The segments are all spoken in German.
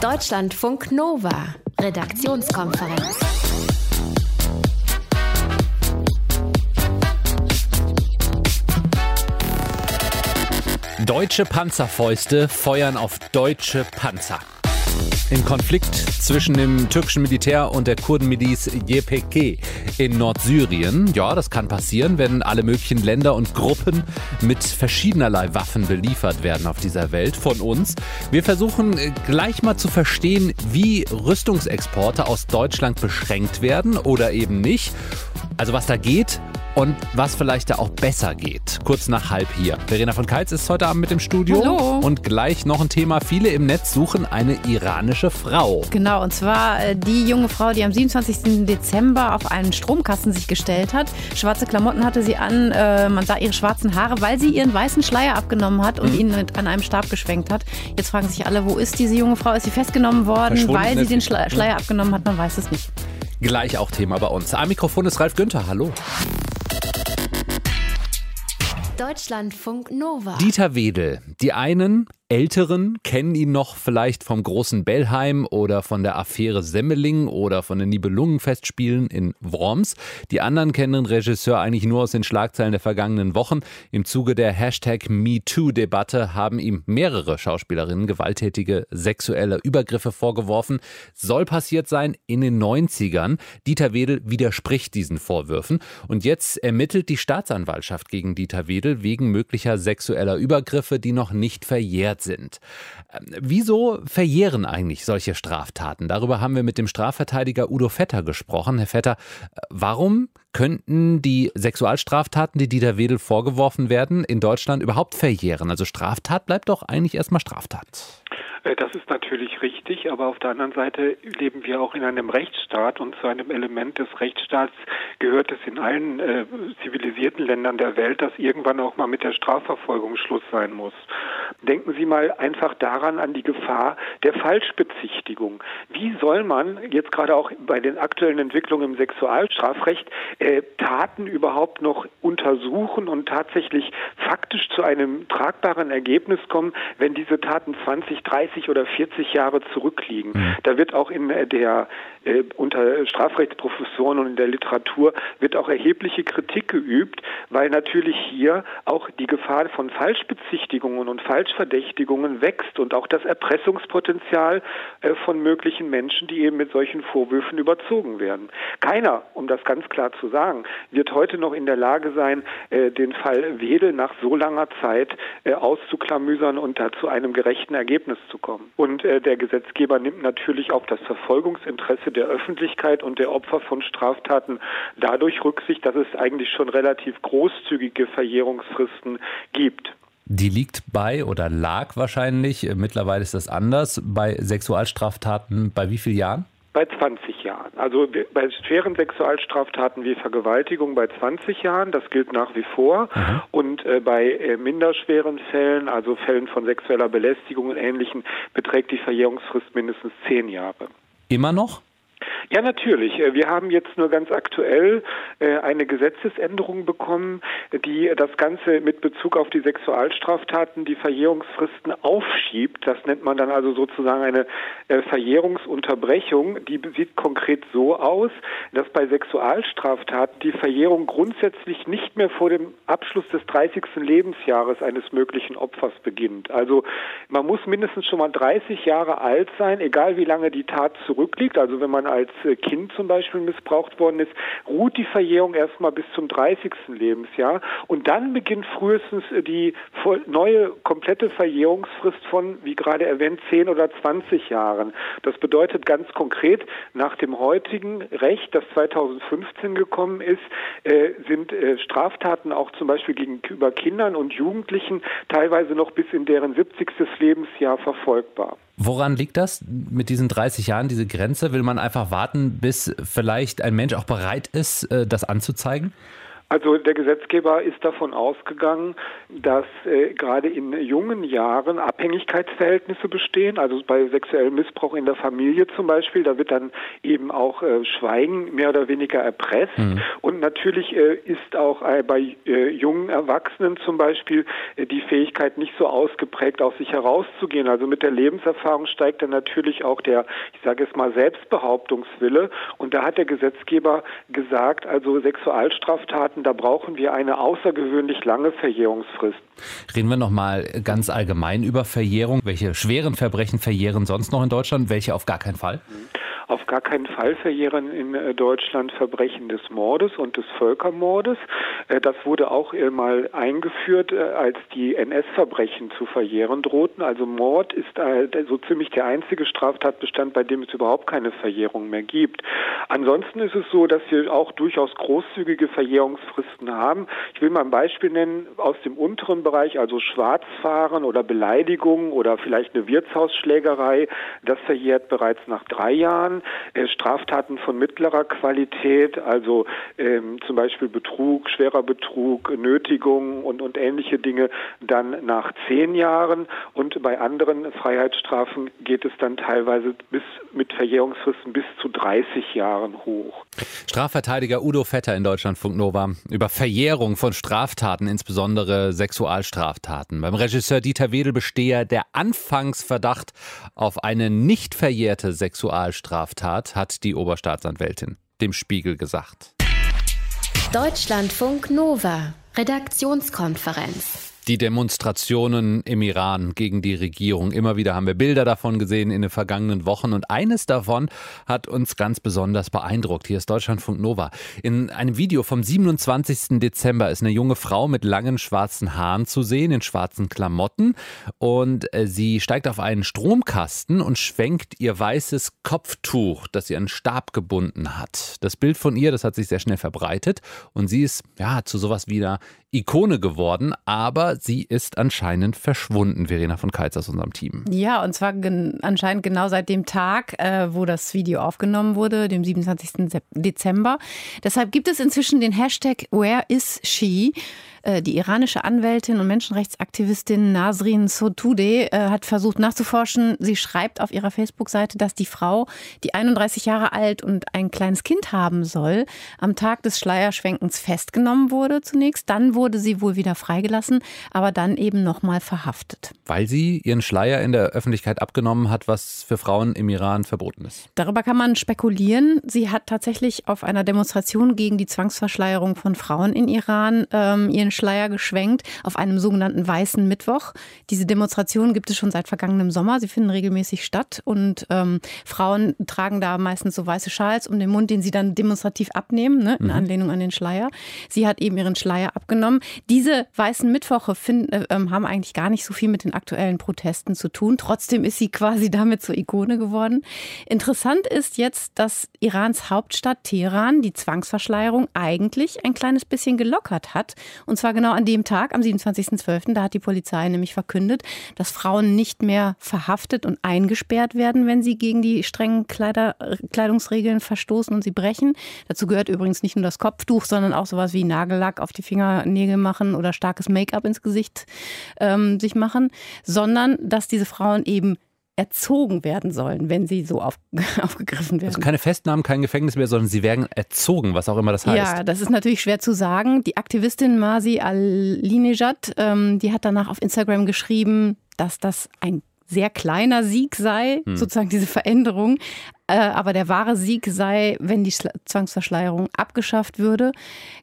Deutschlandfunk Nova, Redaktionskonferenz. Deutsche Panzerfäuste feuern auf deutsche Panzer. Im Konflikt zwischen dem türkischen Militär und der Kurdenmiliz YPG in Nordsyrien. Ja, das kann passieren, wenn alle möglichen Länder und Gruppen mit verschiedenerlei Waffen beliefert werden auf dieser Welt von uns. Wir versuchen äh, gleich mal zu verstehen, wie Rüstungsexporte aus Deutschland beschränkt werden oder eben nicht. Also was da geht und was vielleicht da auch besser geht. Kurz nach halb hier. Verena von Keitz ist heute Abend mit im Studio. Hallo. Und gleich noch ein Thema. Viele im Netz suchen eine iranische Frau. Genau, und zwar äh, die junge Frau, die am 27. Dezember auf einen Stromkasten sich gestellt hat. Schwarze Klamotten hatte sie an, äh, man sah ihre schwarzen Haare, weil sie ihren weißen Schleier abgenommen hat und mhm. ihn mit an einem Stab geschwenkt hat. Jetzt fragen sich alle, wo ist diese junge Frau? Ist sie festgenommen worden, weil sie den Schleier, Schleier abgenommen hat? Man weiß es nicht. Gleich auch Thema bei uns. Am Mikrofon ist Ralf Günther. Hallo. Deutschlandfunk Nova. Dieter Wedel. Die einen Älteren kennen ihn noch vielleicht vom großen Bellheim oder von der Affäre Semmeling oder von den Nibelungenfestspielen in Worms. Die anderen kennen den Regisseur eigentlich nur aus den Schlagzeilen der vergangenen Wochen. Im Zuge der Hashtag MeToo-Debatte haben ihm mehrere Schauspielerinnen gewalttätige sexuelle Übergriffe vorgeworfen. Soll passiert sein in den 90ern. Dieter Wedel widerspricht diesen Vorwürfen. Und jetzt ermittelt die Staatsanwaltschaft gegen Dieter Wedel wegen möglicher sexueller Übergriffe, die noch nicht verjährt wert sind. Ähm, wieso verjähren eigentlich solche Straftaten? Darüber haben wir mit dem Strafverteidiger Udo Vetter gesprochen. Herr Vetter, äh, warum könnten die Sexualstraftaten, die Dieter Wedel vorgeworfen werden, in Deutschland überhaupt verjähren? Also Straftat bleibt doch eigentlich erstmal Straftat. Äh, das ist natürlich richtig, aber auf der anderen Seite leben wir auch in einem Rechtsstaat und zu einem Element des Rechtsstaats gehört es in allen äh, zivilisierten Ländern der Welt, dass irgendwann auch mal mit der Strafverfolgung Schluss sein muss. Denken Sie mal einfach daran an die Gefahr der Falschbezichtigung. Wie soll man jetzt gerade auch bei den aktuellen Entwicklungen im Sexualstrafrecht äh, Taten überhaupt noch untersuchen und tatsächlich faktisch zu einem tragbaren Ergebnis kommen, wenn diese Taten 20, 30 oder 40 Jahre zurückliegen? Mhm. Da wird auch in der äh, unter Strafrechtsprofessoren und in der Literatur wird auch erhebliche Kritik geübt, weil natürlich hier auch die Gefahr von Falschbezichtigungen und Falschverdächtigungen wächst und auch das Erpressungspotenzial äh, von möglichen Menschen, die eben mit solchen Vorwürfen überzogen werden. Keiner, um das ganz klar zu sagen, wird heute noch in der Lage sein, äh, den Fall Wedel nach so langer Zeit äh, auszuklamüsern und da zu einem gerechten Ergebnis zu kommen. Und äh, der Gesetzgeber nimmt natürlich auf das Verfolgungsinteresse Interesse der Öffentlichkeit und der Opfer von Straftaten dadurch Rücksicht, dass es eigentlich schon relativ großzügige Verjährungsfristen gibt. Die liegt bei oder lag wahrscheinlich, mittlerweile ist das anders, bei Sexualstraftaten bei wie vielen Jahren? Bei 20 Jahren. Also bei schweren Sexualstraftaten wie Vergewaltigung bei 20 Jahren, das gilt nach wie vor. Mhm. Und äh, bei äh, minderschweren Fällen, also Fällen von sexueller Belästigung und Ähnlichem, beträgt die Verjährungsfrist mindestens 10 Jahre. Immer noch? Ja, natürlich. Äh, wir haben jetzt nur ganz aktuell äh, eine Gesetzesänderung bekommen, die das Ganze mit Bezug auf die Sexualstraftaten die Verjährungsfristen aufschiebt. Das nennt man dann also sozusagen eine äh, Verjährungsunterbrechung. Die sieht konkret so aus, dass bei Sexualstraftaten die Verjährung grundsätzlich nicht mehr vor dem Abschluss des 30. Lebensjahres eines möglichen Opfers beginnt. Also man muss mindestens schon mal 30 Jahre alt sein, egal wie lange die Tat zurückliegt. Also wenn man als äh, Kind zum Beispiel missbraucht worden ist, ruht die Verjährung erstmal bis zum 30. Lebensjahr und dann beginnt frühestens äh, die neue komplette Verjährungsfrist von, wie gerade erwähnt, 10 oder 20 Jahren. Das bedeutet ganz konkret, nach dem heutigen Recht, das 2015 gekommen ist, äh, sind Straftaten auch zum Beispiel gegenüber Kindern und Jugendlichen teilweise noch bis in deren 70. Lebensjahr verfolgbar. Woran liegt das mit diesen 30 Jahren, diese Grenze? Will man einfach warten, bis vielleicht ein Mensch auch bereit ist, äh, das anzuzeigen? Also der Gesetzgeber ist davon ausgegangen, dass äh, gerade in jungen Jahren Abhängigkeitsverhältnisse bestehen, also bei sexuellem Missbrauch in der Familie zum Beispiel, da wird dann eben auch äh, Schweigen mehr oder weniger erpresst. Mhm. Und natürlich äh, ist auch äh, bei äh, jungen Erwachsenen zum Beispiel äh, die Fähigkeit nicht so ausgeprägt, aus sich herauszugehen. Also mit der Lebenserfahrung steigt dann natürlich auch der, ich sage es mal, Selbstbehauptungswille. Und da hat der Gesetzgeber gesagt, also Sexualstraftaten Straftaten, da brauchen wir eine außergewöhnlich lange Verjährungsfrist. Reden wir noch mal ganz allgemein über Verjährung. Welche schweren Verbrechen verjähren sonst noch in Deutschland? Welche auf gar keinen Fall? Mhm auf gar keinen Fall verjähren in äh, Deutschland Verbrechen des Mordes und des Völkermordes. Äh, das wurde auch äh, mal eingeführt, als die NS-Verbrechen zu verjähren drohten. Also Mord ist so ziemlich der einzige Straftatbestand, bei dem es überhaupt keine Verjährung mehr gibt. Ansonsten ist es so, dass wir auch durchaus großzügige Verjährungsfristen haben. Ich will mal ein Beispiel nennen aus dem unteren Bereich, also Schwarzfahren oder Beleidigung oder vielleicht eine Wirtshausschlägerei. Das verjährt bereits nach drei Jahren äh, Straftaten von mittlerer Qualität, also ähm, zum Beispiel Betrug, schwerer Betrug, Nötigung und, und ähnliche Dinge, dann nach zehn Jahren. Und bei anderen Freiheitsstrafen geht es dann teilweise bis mit Verjährungsfristen bis zu 30 Jahren hoch. Strafverteidiger Udo Vetter in Deutschlandfunk Nova über Verjährung von Straftaten, insbesondere Sexualstraftaten. Beim Regisseur Dieter Wedel bestehe der Anfangsverdacht auf eine nicht verjährte Sexualstraftat. Straftat, hat die Oberstaatsanwältin dem Spiegel gesagt. Deutschlandfunk Nova, Redaktionskonferenz. Die Demonstrationen im Iran gegen die Regierung. Immer wieder haben wir Bilder davon gesehen in den vergangenen Wochen und eines davon hat uns ganz besonders beeindruckt. Hier ist Deutschlandfunk Nova. In einem Video vom 27. Dezember ist eine junge Frau mit langen schwarzen Haaren zu sehen, in schwarzen Klamotten und äh, sie steigt auf einen Stromkasten und schwenkt ihr weißes Kopftuch, das sie an Stab gebunden hat. Das Bild von ihr, das hat sich sehr schnell verbreitet und sie ist ja zu sowas wie einer Ikone geworden, aber sie ist anscheinend verschwunden, Verena von Keitz aus unserem Team. Ja, und zwar gen anscheinend genau seit dem Tag, äh, wo das Video aufgenommen wurde, dem 27. Dezember. Deshalb gibt es inzwischen den Hashtag Where is she? Äh, die iranische Anwältin und Menschenrechtsaktivistin Nasrin Sotoudeh äh, hat versucht nachzuforschen. Sie schreibt auf ihrer Facebook-Seite, dass die Frau, die 31 Jahre alt und ein kleines Kind haben soll, am Tag des Schleierschwenkens festgenommen wurde zunächst. Dann wurde sie wohl wieder freigelassen, aber dann eben nochmal verhaftet. Weil sie ihren Schleier in der Öffentlichkeit abgenommen hat, was für Frauen im Iran verboten ist. Darüber kann man spekulieren. Sie hat tatsächlich auf einer Demonstration gegen die Zwangsverschleierung von Frauen in Iran ähm, ihren Schleier geschwenkt auf einem sogenannten Weißen Mittwoch. Diese Demonstrationen gibt es schon seit vergangenem Sommer. Sie finden regelmäßig statt und ähm, Frauen tragen da meistens so weiße Schals um den Mund, den sie dann demonstrativ abnehmen, ne, in mhm. Anlehnung an den Schleier. Sie hat eben ihren Schleier abgenommen. Diese Weißen Mittwoche find, äh, ähm, haben eigentlich gar nicht so viel mit den aktuellen Protesten zu tun. Trotzdem ist sie quasi damit zur Ikone geworden. Interessant ist jetzt, dass Irans Hauptstadt Teheran die Zwangsverschleierung eigentlich ein kleines bisschen gelockert hat und zwar genau an dem Tag, am 27.12., da hat die Polizei nämlich verkündet, dass Frauen nicht mehr verhaftet und eingesperrt werden, wenn sie gegen die strengen Kleider, Kleidungsregeln verstoßen und sie brechen. Dazu gehört übrigens nicht nur das Kopftuch, sondern auch sowas wie Nagellack auf die Fingernägel machen oder starkes Make-up ins Gesicht ähm, sich machen, sondern dass diese Frauen eben erzogen werden sollen, wenn sie so auf, aufgegriffen werden. Also keine Festnahmen, kein Gefängnis mehr, sondern sie werden erzogen, was auch immer das heißt. Ja, das ist natürlich schwer zu sagen. Die Aktivistin Masi Alinejad, ähm, die hat danach auf Instagram geschrieben, dass das ein sehr kleiner Sieg sei, hm. sozusagen diese Veränderung. Äh, aber der wahre Sieg sei, wenn die Zwangsverschleierung abgeschafft würde.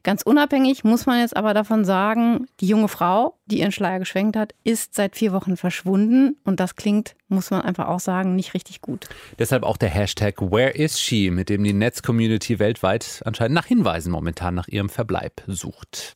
Ganz unabhängig muss man jetzt aber davon sagen, die junge Frau, die ihren Schleier geschwenkt hat, ist seit vier Wochen verschwunden. Und das klingt, muss man einfach auch sagen, nicht richtig gut. Deshalb auch der Hashtag Where is she, mit dem die Netzcommunity weltweit anscheinend nach Hinweisen momentan nach ihrem Verbleib sucht.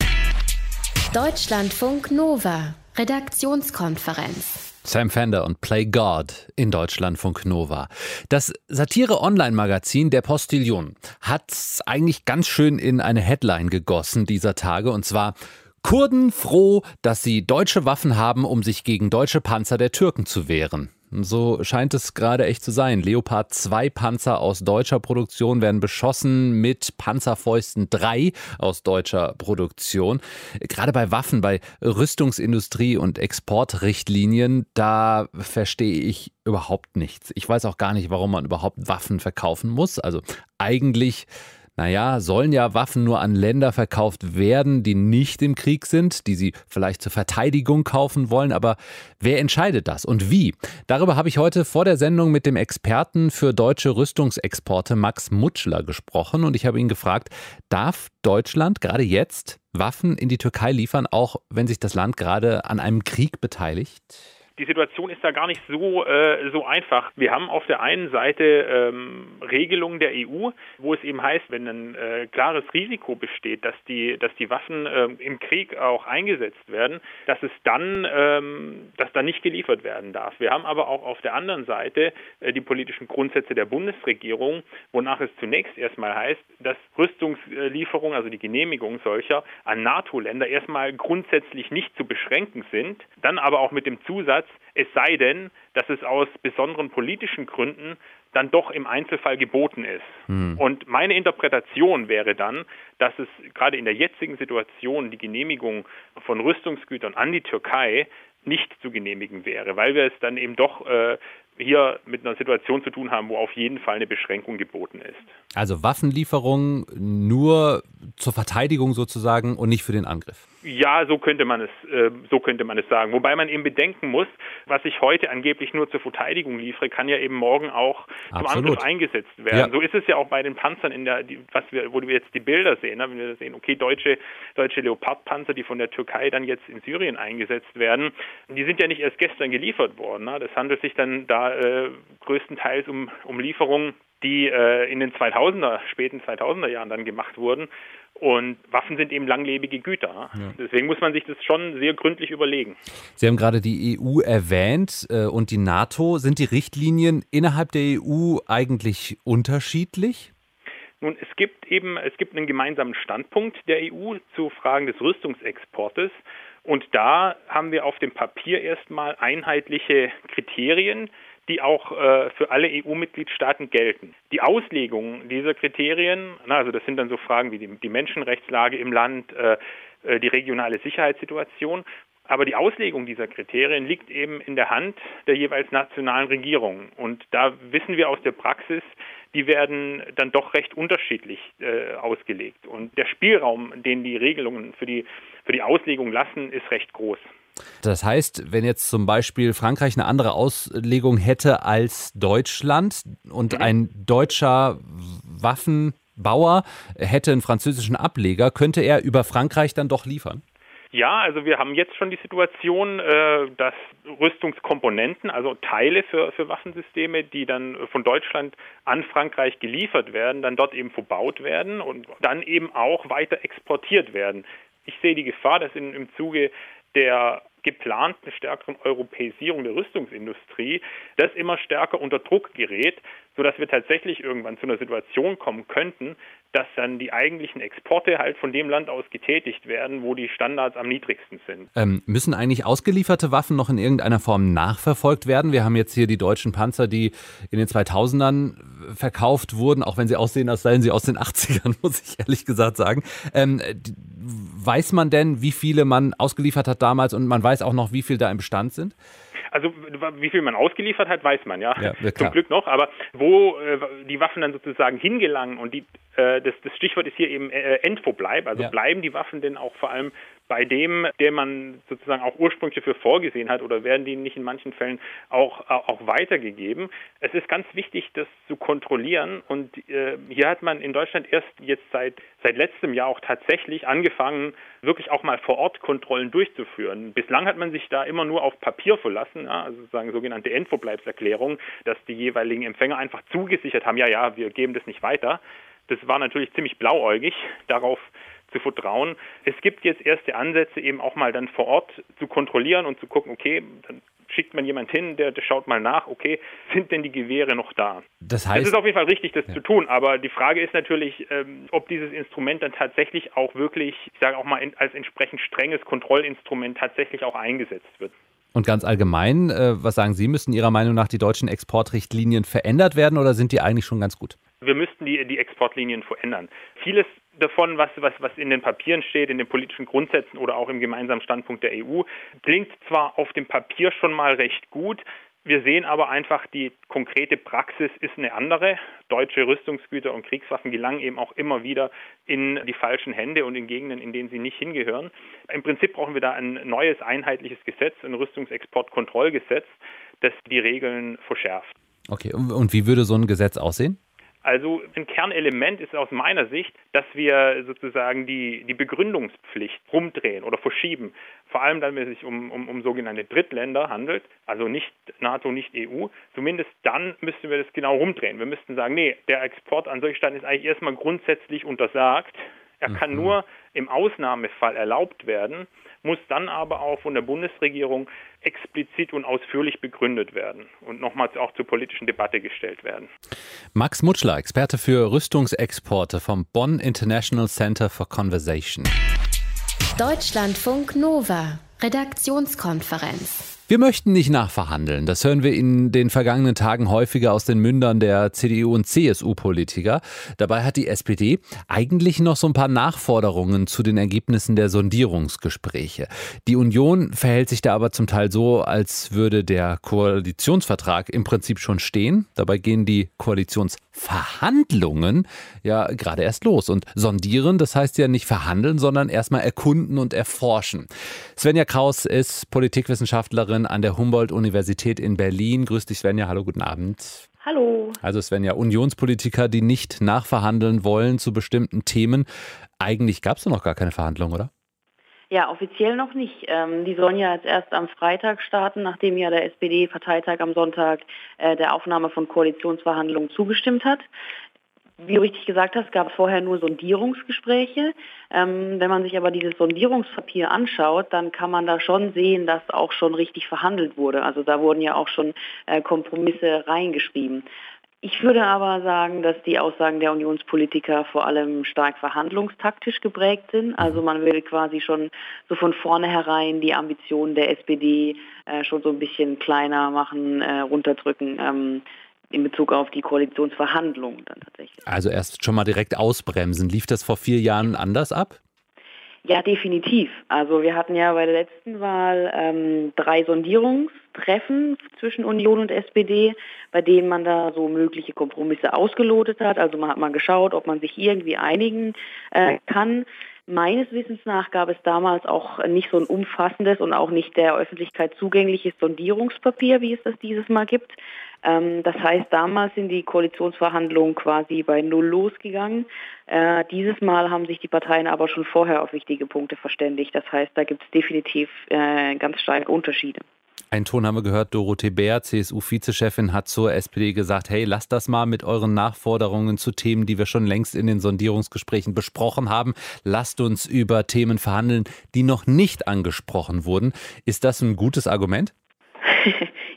Deutschlandfunk Nova, Redaktionskonferenz. Sam Fender und Play God in Deutschlandfunk Nova. Das Satire-Online-Magazin Der Postillion hat eigentlich ganz schön in eine Headline gegossen dieser Tage und zwar Kurden froh, dass sie deutsche Waffen haben, um sich gegen deutsche Panzer der Türken zu wehren. So scheint es gerade echt zu sein. Leopard 2 Panzer aus deutscher Produktion werden beschossen mit Panzerfäusten 3 aus deutscher Produktion. Gerade bei Waffen, bei Rüstungsindustrie und Exportrichtlinien, da verstehe ich überhaupt nichts. Ich weiß auch gar nicht, warum man überhaupt Waffen verkaufen muss. Also eigentlich naja, sollen ja Waffen nur an Länder verkauft werden, die nicht im Krieg sind, die sie vielleicht zur Verteidigung kaufen wollen. Aber wer entscheidet das und wie? Darüber habe ich heute vor der Sendung mit dem Experten für deutsche Rüstungsexporte Max Mutschler gesprochen und ich habe ihn gefragt, darf Deutschland gerade jetzt Waffen in die Türkei liefern, auch wenn sich das Land gerade an einem Krieg beteiligt? Die Situation ist da gar nicht so, äh, so einfach. Wir haben auf der einen Seite ähm, Regelungen der EU, wo es eben heißt, wenn ein äh, klares Risiko besteht, dass die, dass die Waffen äh, im Krieg auch eingesetzt werden, dass es dann, ähm, dass dann nicht geliefert werden darf. Wir haben aber auch auf der anderen Seite äh, die politischen Grundsätze der Bundesregierung, wonach es zunächst erstmal heißt, dass Rüstungslieferungen, also die Genehmigung solcher an NATO-Länder erstmal grundsätzlich nicht zu beschränken sind, dann aber auch mit dem Zusatz, Ansatz, es sei denn, dass es aus besonderen politischen Gründen dann doch im Einzelfall geboten ist. Mhm. Und meine Interpretation wäre dann, dass es gerade in der jetzigen Situation die Genehmigung von Rüstungsgütern an die Türkei nicht zu genehmigen wäre, weil wir es dann eben doch äh, hier mit einer Situation zu tun haben, wo auf jeden Fall eine Beschränkung geboten ist. Also Waffenlieferungen nur zur Verteidigung sozusagen und nicht für den Angriff. Ja, so könnte man es, äh, so könnte man es sagen. Wobei man eben bedenken muss, was ich heute angeblich nur zur Verteidigung liefere, kann ja eben morgen auch Absolut. zum Angriff eingesetzt werden. Ja. So ist es ja auch bei den Panzern in der, die, was wir, wo wir jetzt die Bilder sehen, ne? wenn wir sehen, okay, deutsche, deutsche Leopardpanzer, die von der Türkei dann jetzt in Syrien eingesetzt werden, die sind ja nicht erst gestern geliefert worden. Ne? Das handelt sich dann da äh, größtenteils um, um Lieferungen, die äh, in den 2000er, späten 2000er Jahren dann gemacht wurden. Und Waffen sind eben langlebige Güter. Ja. Deswegen muss man sich das schon sehr gründlich überlegen. Sie haben gerade die EU erwähnt äh, und die NATO. Sind die Richtlinien innerhalb der EU eigentlich unterschiedlich? Nun, es gibt eben, es gibt einen gemeinsamen Standpunkt der EU zu Fragen des Rüstungsexportes. Und da haben wir auf dem Papier erstmal einheitliche Kriterien, die auch äh, für alle EU-Mitgliedstaaten gelten. Die Auslegung dieser Kriterien, na, also das sind dann so Fragen wie die, die Menschenrechtslage im Land, äh, äh, die regionale Sicherheitssituation, aber die Auslegung dieser Kriterien liegt eben in der Hand der jeweils nationalen Regierungen. Und da wissen wir aus der Praxis, die werden dann doch recht unterschiedlich äh, ausgelegt. Und der Spielraum, den die Regelungen für die, für die Auslegung lassen, ist recht groß. Das heißt, wenn jetzt zum Beispiel Frankreich eine andere Auslegung hätte als Deutschland und mhm. ein deutscher Waffenbauer hätte einen französischen Ableger, könnte er über Frankreich dann doch liefern? Ja, also wir haben jetzt schon die Situation, äh, dass Rüstungskomponenten, also Teile für, für Waffensysteme, die dann von Deutschland an Frankreich geliefert werden, dann dort eben verbaut werden und dann eben auch weiter exportiert werden. Ich sehe die Gefahr, dass in, im Zuge der geplanten stärkeren Europäisierung der Rüstungsindustrie das immer stärker unter Druck gerät, sodass wir tatsächlich irgendwann zu einer Situation kommen könnten, dass dann die eigentlichen Exporte halt von dem Land aus getätigt werden, wo die Standards am niedrigsten sind. Ähm, müssen eigentlich ausgelieferte Waffen noch in irgendeiner Form nachverfolgt werden? Wir haben jetzt hier die deutschen Panzer, die in den 2000ern verkauft wurden, auch wenn sie aussehen, als seien sie aus den 80ern, muss ich ehrlich gesagt sagen. Ähm, weiß man denn, wie viele man ausgeliefert hat damals und man weiß auch noch, wie viele da im Bestand sind? Also wie viel man ausgeliefert hat, weiß man ja, ja zum Glück noch. Aber wo äh, die Waffen dann sozusagen hingelangen und die, äh, das, das Stichwort ist hier eben äh, Endverbleib. Also ja. bleiben die Waffen denn auch vor allem bei dem, der man sozusagen auch ursprünglich dafür vorgesehen hat, oder werden die nicht in manchen Fällen auch, auch weitergegeben? Es ist ganz wichtig, das zu kontrollieren. Und äh, hier hat man in Deutschland erst jetzt seit, seit letztem Jahr auch tatsächlich angefangen, wirklich auch mal vor Ort Kontrollen durchzuführen. Bislang hat man sich da immer nur auf Papier verlassen, ja, also sozusagen sogenannte Endverbleibserklärung, dass die jeweiligen Empfänger einfach zugesichert haben, ja, ja, wir geben das nicht weiter. Das war natürlich ziemlich blauäugig. Darauf zu vertrauen. Es gibt jetzt erste Ansätze, eben auch mal dann vor Ort zu kontrollieren und zu gucken, okay, dann schickt man jemand hin, der, der schaut mal nach, okay, sind denn die Gewehre noch da? Das heißt, es ist auf jeden Fall richtig, das ja. zu tun, aber die Frage ist natürlich, ähm, ob dieses Instrument dann tatsächlich auch wirklich, ich sage auch mal, in, als entsprechend strenges Kontrollinstrument tatsächlich auch eingesetzt wird. Und ganz allgemein, äh, was sagen Sie, müssen Ihrer Meinung nach die deutschen Exportrichtlinien verändert werden oder sind die eigentlich schon ganz gut? Wir müssten die, die Exportlinien verändern. Vieles davon, was, was, was in den Papieren steht, in den politischen Grundsätzen oder auch im gemeinsamen Standpunkt der EU, klingt zwar auf dem Papier schon mal recht gut, wir sehen aber einfach, die konkrete Praxis ist eine andere. Deutsche Rüstungsgüter und Kriegswaffen gelangen eben auch immer wieder in die falschen Hände und in Gegenden, in denen sie nicht hingehören. Im Prinzip brauchen wir da ein neues einheitliches Gesetz, ein Rüstungsexportkontrollgesetz, das die Regeln verschärft. Okay, und wie würde so ein Gesetz aussehen? Also ein Kernelement ist aus meiner Sicht, dass wir sozusagen die, die Begründungspflicht rumdrehen oder verschieben. Vor allem dann, wenn es sich um, um, um sogenannte Drittländer handelt, also nicht NATO, nicht EU. Zumindest dann müssten wir das genau rumdrehen. Wir müssten sagen, nee, der Export an solche Staaten ist eigentlich erstmal grundsätzlich untersagt. Er kann mhm. nur im Ausnahmefall erlaubt werden, muss dann aber auch von der Bundesregierung explizit und ausführlich begründet werden und nochmals auch zur politischen Debatte gestellt werden. Max Mutschler, Experte für Rüstungsexporte vom Bonn International Center for Conversation. Deutschlandfunk Nova, Redaktionskonferenz. Wir möchten nicht nachverhandeln. Das hören wir in den vergangenen Tagen häufiger aus den Mündern der CDU und CSU-Politiker. Dabei hat die SPD eigentlich noch so ein paar Nachforderungen zu den Ergebnissen der Sondierungsgespräche. Die Union verhält sich da aber zum Teil so, als würde der Koalitionsvertrag im Prinzip schon stehen. Dabei gehen die Koalitionsverhandlungen ja gerade erst los. Und sondieren, das heißt ja nicht verhandeln, sondern erstmal erkunden und erforschen. Svenja Kraus ist Politikwissenschaftlerin an der Humboldt-Universität in Berlin. Grüß dich, Svenja. Hallo, guten Abend. Hallo. Also Svenja, Unionspolitiker, die nicht nachverhandeln wollen zu bestimmten Themen. Eigentlich gab es noch gar keine Verhandlungen, oder? Ja, offiziell noch nicht. Ähm, die sollen ja jetzt erst am Freitag starten, nachdem ja der SPD-Parteitag am Sonntag äh, der Aufnahme von Koalitionsverhandlungen zugestimmt hat wie du richtig gesagt hast, gab es vorher nur Sondierungsgespräche. Ähm, wenn man sich aber dieses Sondierungspapier anschaut, dann kann man da schon sehen, dass auch schon richtig verhandelt wurde. Also da wurden ja auch schon äh, Kompromisse reingeschrieben. Ich würde aber sagen, dass die Aussagen der Unionspolitiker vor allem stark verhandlungstaktisch geprägt sind. Also man will quasi schon so von vornherein die Ambitionen der SPD äh, schon so ein bisschen kleiner machen, äh, runterdrücken. Ähm, in Bezug auf die Koalitionsverhandlungen dann tatsächlich. Also erst schon mal direkt ausbremsen. Lief das vor vier Jahren anders ab? Ja, definitiv. Also wir hatten ja bei der letzten Wahl ähm, drei Sondierungstreffen zwischen Union und SPD, bei denen man da so mögliche Kompromisse ausgelotet hat. Also man hat mal geschaut, ob man sich irgendwie einigen äh, kann. Meines Wissens nach gab es damals auch nicht so ein umfassendes und auch nicht der Öffentlichkeit zugängliches Sondierungspapier, wie es das dieses Mal gibt. Ähm, das heißt, damals sind die Koalitionsverhandlungen quasi bei Null losgegangen. Äh, dieses Mal haben sich die Parteien aber schon vorher auf wichtige Punkte verständigt. Das heißt, da gibt es definitiv äh, ganz starke Unterschiede. Ein Ton haben wir gehört, Dorothee Bär, CSU-Vizechefin, hat zur SPD gesagt, hey, lasst das mal mit euren Nachforderungen zu Themen, die wir schon längst in den Sondierungsgesprächen besprochen haben. Lasst uns über Themen verhandeln, die noch nicht angesprochen wurden. Ist das ein gutes Argument?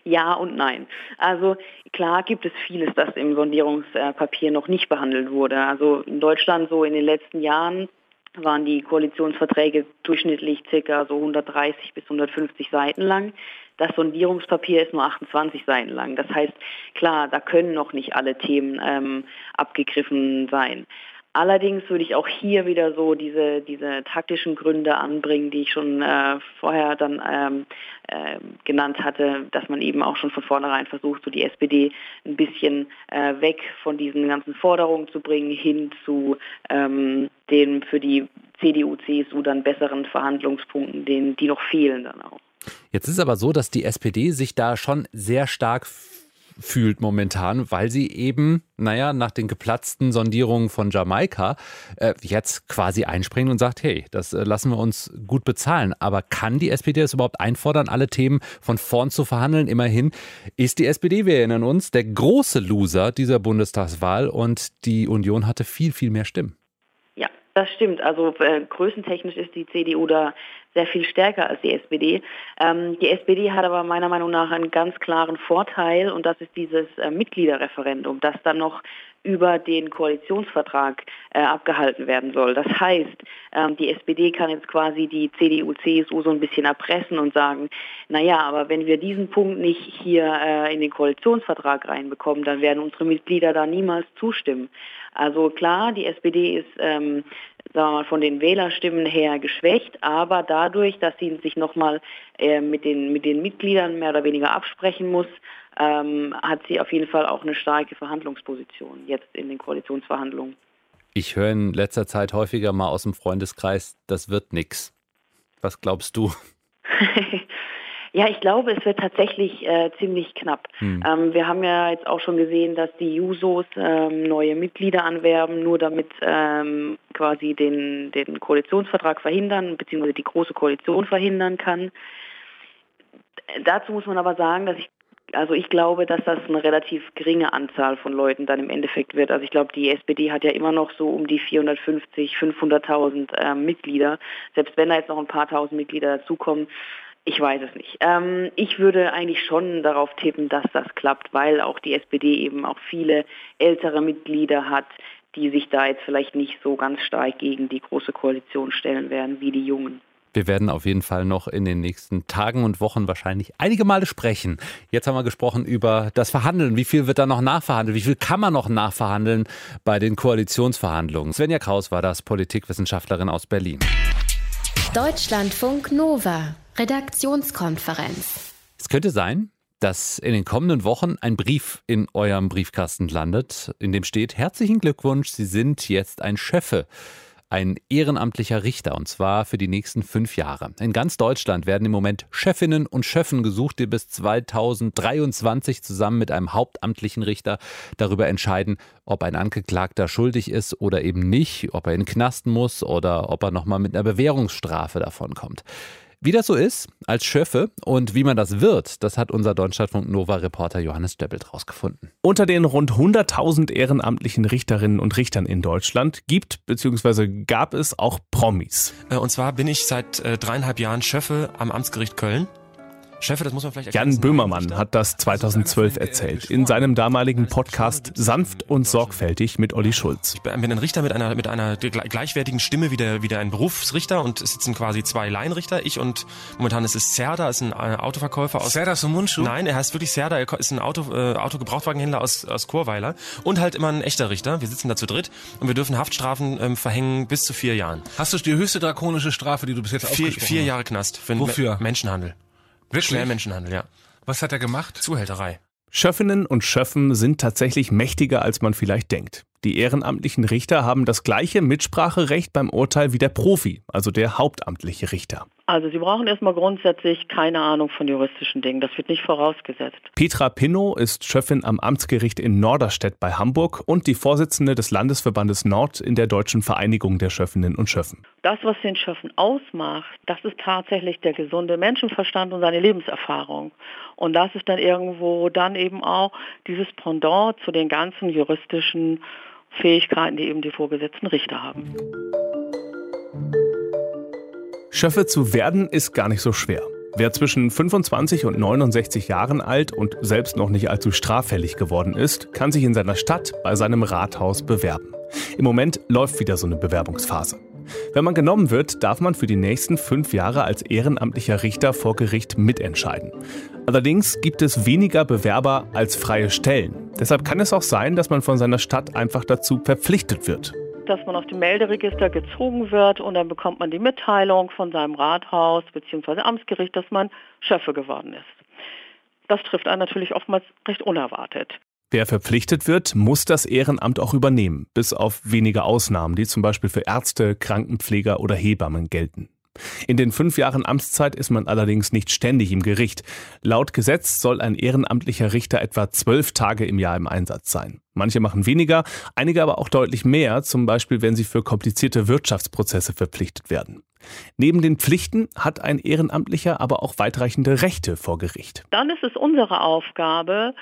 Ja und nein. Also klar gibt es vieles, das im Sondierungspapier noch nicht behandelt wurde. Also in Deutschland so in den letzten Jahren waren die Koalitionsverträge durchschnittlich ca. so 130 bis 150 Seiten lang. Das Sondierungspapier ist nur 28 Seiten lang. Das heißt, klar, da können noch nicht alle Themen ähm, abgegriffen sein. Allerdings würde ich auch hier wieder so diese, diese taktischen Gründe anbringen, die ich schon äh, vorher dann ähm, äh, genannt hatte, dass man eben auch schon von vornherein versucht, so die SPD ein bisschen äh, weg von diesen ganzen Forderungen zu bringen, hin zu ähm, den für die CDU, CSU dann besseren Verhandlungspunkten, denen, die noch fehlen dann auch. Jetzt ist aber so, dass die SPD sich da schon sehr stark fühlt momentan, weil sie eben, naja, nach den geplatzten Sondierungen von Jamaika äh, jetzt quasi einspringen und sagt, hey, das äh, lassen wir uns gut bezahlen. Aber kann die SPD das überhaupt einfordern, alle Themen von vorn zu verhandeln? Immerhin ist die SPD, wir erinnern uns, der große Loser dieser Bundestagswahl und die Union hatte viel, viel mehr Stimmen. Ja, das stimmt. Also äh, größentechnisch ist die CDU da sehr viel stärker als die SPD. Ähm, die SPD hat aber meiner Meinung nach einen ganz klaren Vorteil und das ist dieses äh, Mitgliederreferendum, das dann noch über den Koalitionsvertrag äh, abgehalten werden soll. Das heißt, ähm, die SPD kann jetzt quasi die CDU, CSU so ein bisschen erpressen und sagen, naja, aber wenn wir diesen Punkt nicht hier äh, in den Koalitionsvertrag reinbekommen, dann werden unsere Mitglieder da niemals zustimmen. Also klar, die SPD ist ähm, sagen wir mal, von den Wählerstimmen her geschwächt, aber dadurch, dass sie sich nochmal äh, mit, den, mit den Mitgliedern mehr oder weniger absprechen muss, ähm, hat sie auf jeden Fall auch eine starke Verhandlungsposition jetzt in den Koalitionsverhandlungen. Ich höre in letzter Zeit häufiger mal aus dem Freundeskreis, das wird nichts. Was glaubst du? Ja, ich glaube, es wird tatsächlich äh, ziemlich knapp. Hm. Ähm, wir haben ja jetzt auch schon gesehen, dass die Jusos ähm, neue Mitglieder anwerben, nur damit ähm, quasi den, den Koalitionsvertrag verhindern, beziehungsweise die große Koalition verhindern kann. Dazu muss man aber sagen, dass ich also ich glaube, dass das eine relativ geringe Anzahl von Leuten dann im Endeffekt wird. Also ich glaube, die SPD hat ja immer noch so um die 450, 500.000 äh, Mitglieder. Selbst wenn da jetzt noch ein paar tausend Mitglieder dazukommen, ich weiß es nicht. Ähm, ich würde eigentlich schon darauf tippen, dass das klappt, weil auch die SPD eben auch viele ältere Mitglieder hat, die sich da jetzt vielleicht nicht so ganz stark gegen die große Koalition stellen werden wie die Jungen. Wir werden auf jeden Fall noch in den nächsten Tagen und Wochen wahrscheinlich einige Male sprechen. Jetzt haben wir gesprochen über das Verhandeln. Wie viel wird da noch nachverhandelt? Wie viel kann man noch nachverhandeln bei den Koalitionsverhandlungen? Svenja Kraus war das, Politikwissenschaftlerin aus Berlin. Deutschlandfunk Nova, Redaktionskonferenz. Es könnte sein, dass in den kommenden Wochen ein Brief in eurem Briefkasten landet, in dem steht: Herzlichen Glückwunsch, Sie sind jetzt ein Chefe ein ehrenamtlicher Richter und zwar für die nächsten fünf Jahre. In ganz Deutschland werden im Moment Chefinnen und Chefen gesucht, die bis 2023 zusammen mit einem hauptamtlichen Richter darüber entscheiden, ob ein Angeklagter schuldig ist oder eben nicht, ob er in den Knasten muss oder ob er nochmal mit einer Bewährungsstrafe davonkommt. Wie das so ist als Schöffe und wie man das wird, das hat unser Deutschlandfunk Nova-Reporter Johannes Deppelt rausgefunden. Unter den rund 100.000 ehrenamtlichen Richterinnen und Richtern in Deutschland gibt bzw. gab es auch Promis. Äh, und zwar bin ich seit äh, dreieinhalb Jahren Schöffe am Amtsgericht Köln. Chefe, das muss man vielleicht Jan Böhmermann hat das 2012 erzählt in seinem damaligen Podcast Sanft und sorgfältig mit Olli Schulz. Ich bin ein Richter mit einer, mit einer gleichwertigen Stimme wie der, wie der ein Berufsrichter und es sitzen quasi zwei Laienrichter. Ich und momentan ist es Serda, ist ein äh, Autoverkäufer aus... Serda Sumunchu? Nein, er heißt wirklich Serda, er ist ein Auto, äh, Autogebrauchtwagenhändler aus, aus Chorweiler und halt immer ein echter Richter. Wir sitzen da zu dritt und wir dürfen Haftstrafen ähm, verhängen bis zu vier Jahren. Hast du die höchste drakonische Strafe, die du bis jetzt vier, Vier Jahre Knast für Wofür? Menschenhandel. Wirklich? Schwer Menschenhandel, ja. Was hat er gemacht? Zuhälterei. Schöffinnen und Schöffen sind tatsächlich mächtiger, als man vielleicht denkt. Die ehrenamtlichen Richter haben das gleiche Mitspracherecht beim Urteil wie der Profi, also der hauptamtliche Richter. Also Sie brauchen erstmal grundsätzlich keine Ahnung von juristischen Dingen. Das wird nicht vorausgesetzt. Petra Pinnow ist Schöffin am Amtsgericht in Norderstedt bei Hamburg und die Vorsitzende des Landesverbandes Nord in der Deutschen Vereinigung der Schöffinnen und Schöffen. Das, was den Schöffen ausmacht, das ist tatsächlich der gesunde Menschenverstand und seine Lebenserfahrung. Und das ist dann irgendwo dann eben auch dieses Pendant zu den ganzen juristischen Fähigkeiten, die eben die vorgesetzten Richter haben. Schöffe zu werden ist gar nicht so schwer. Wer zwischen 25 und 69 Jahren alt und selbst noch nicht allzu straffällig geworden ist, kann sich in seiner Stadt bei seinem Rathaus bewerben. Im Moment läuft wieder so eine Bewerbungsphase. Wenn man genommen wird, darf man für die nächsten fünf Jahre als ehrenamtlicher Richter vor Gericht mitentscheiden. Allerdings gibt es weniger Bewerber als freie Stellen. Deshalb kann es auch sein, dass man von seiner Stadt einfach dazu verpflichtet wird dass man auf dem Melderegister gezogen wird und dann bekommt man die Mitteilung von seinem Rathaus bzw. Amtsgericht, dass man Schöffe geworden ist. Das trifft einen natürlich oftmals recht unerwartet. Wer verpflichtet wird, muss das Ehrenamt auch übernehmen, bis auf wenige Ausnahmen, die zum Beispiel für Ärzte, Krankenpfleger oder Hebammen gelten. In den fünf Jahren Amtszeit ist man allerdings nicht ständig im Gericht. Laut Gesetz soll ein ehrenamtlicher Richter etwa zwölf Tage im Jahr im Einsatz sein. Manche machen weniger, einige aber auch deutlich mehr, zum Beispiel wenn sie für komplizierte Wirtschaftsprozesse verpflichtet werden. Neben den Pflichten hat ein Ehrenamtlicher aber auch weitreichende Rechte vor Gericht. Dann ist es unsere Aufgabe,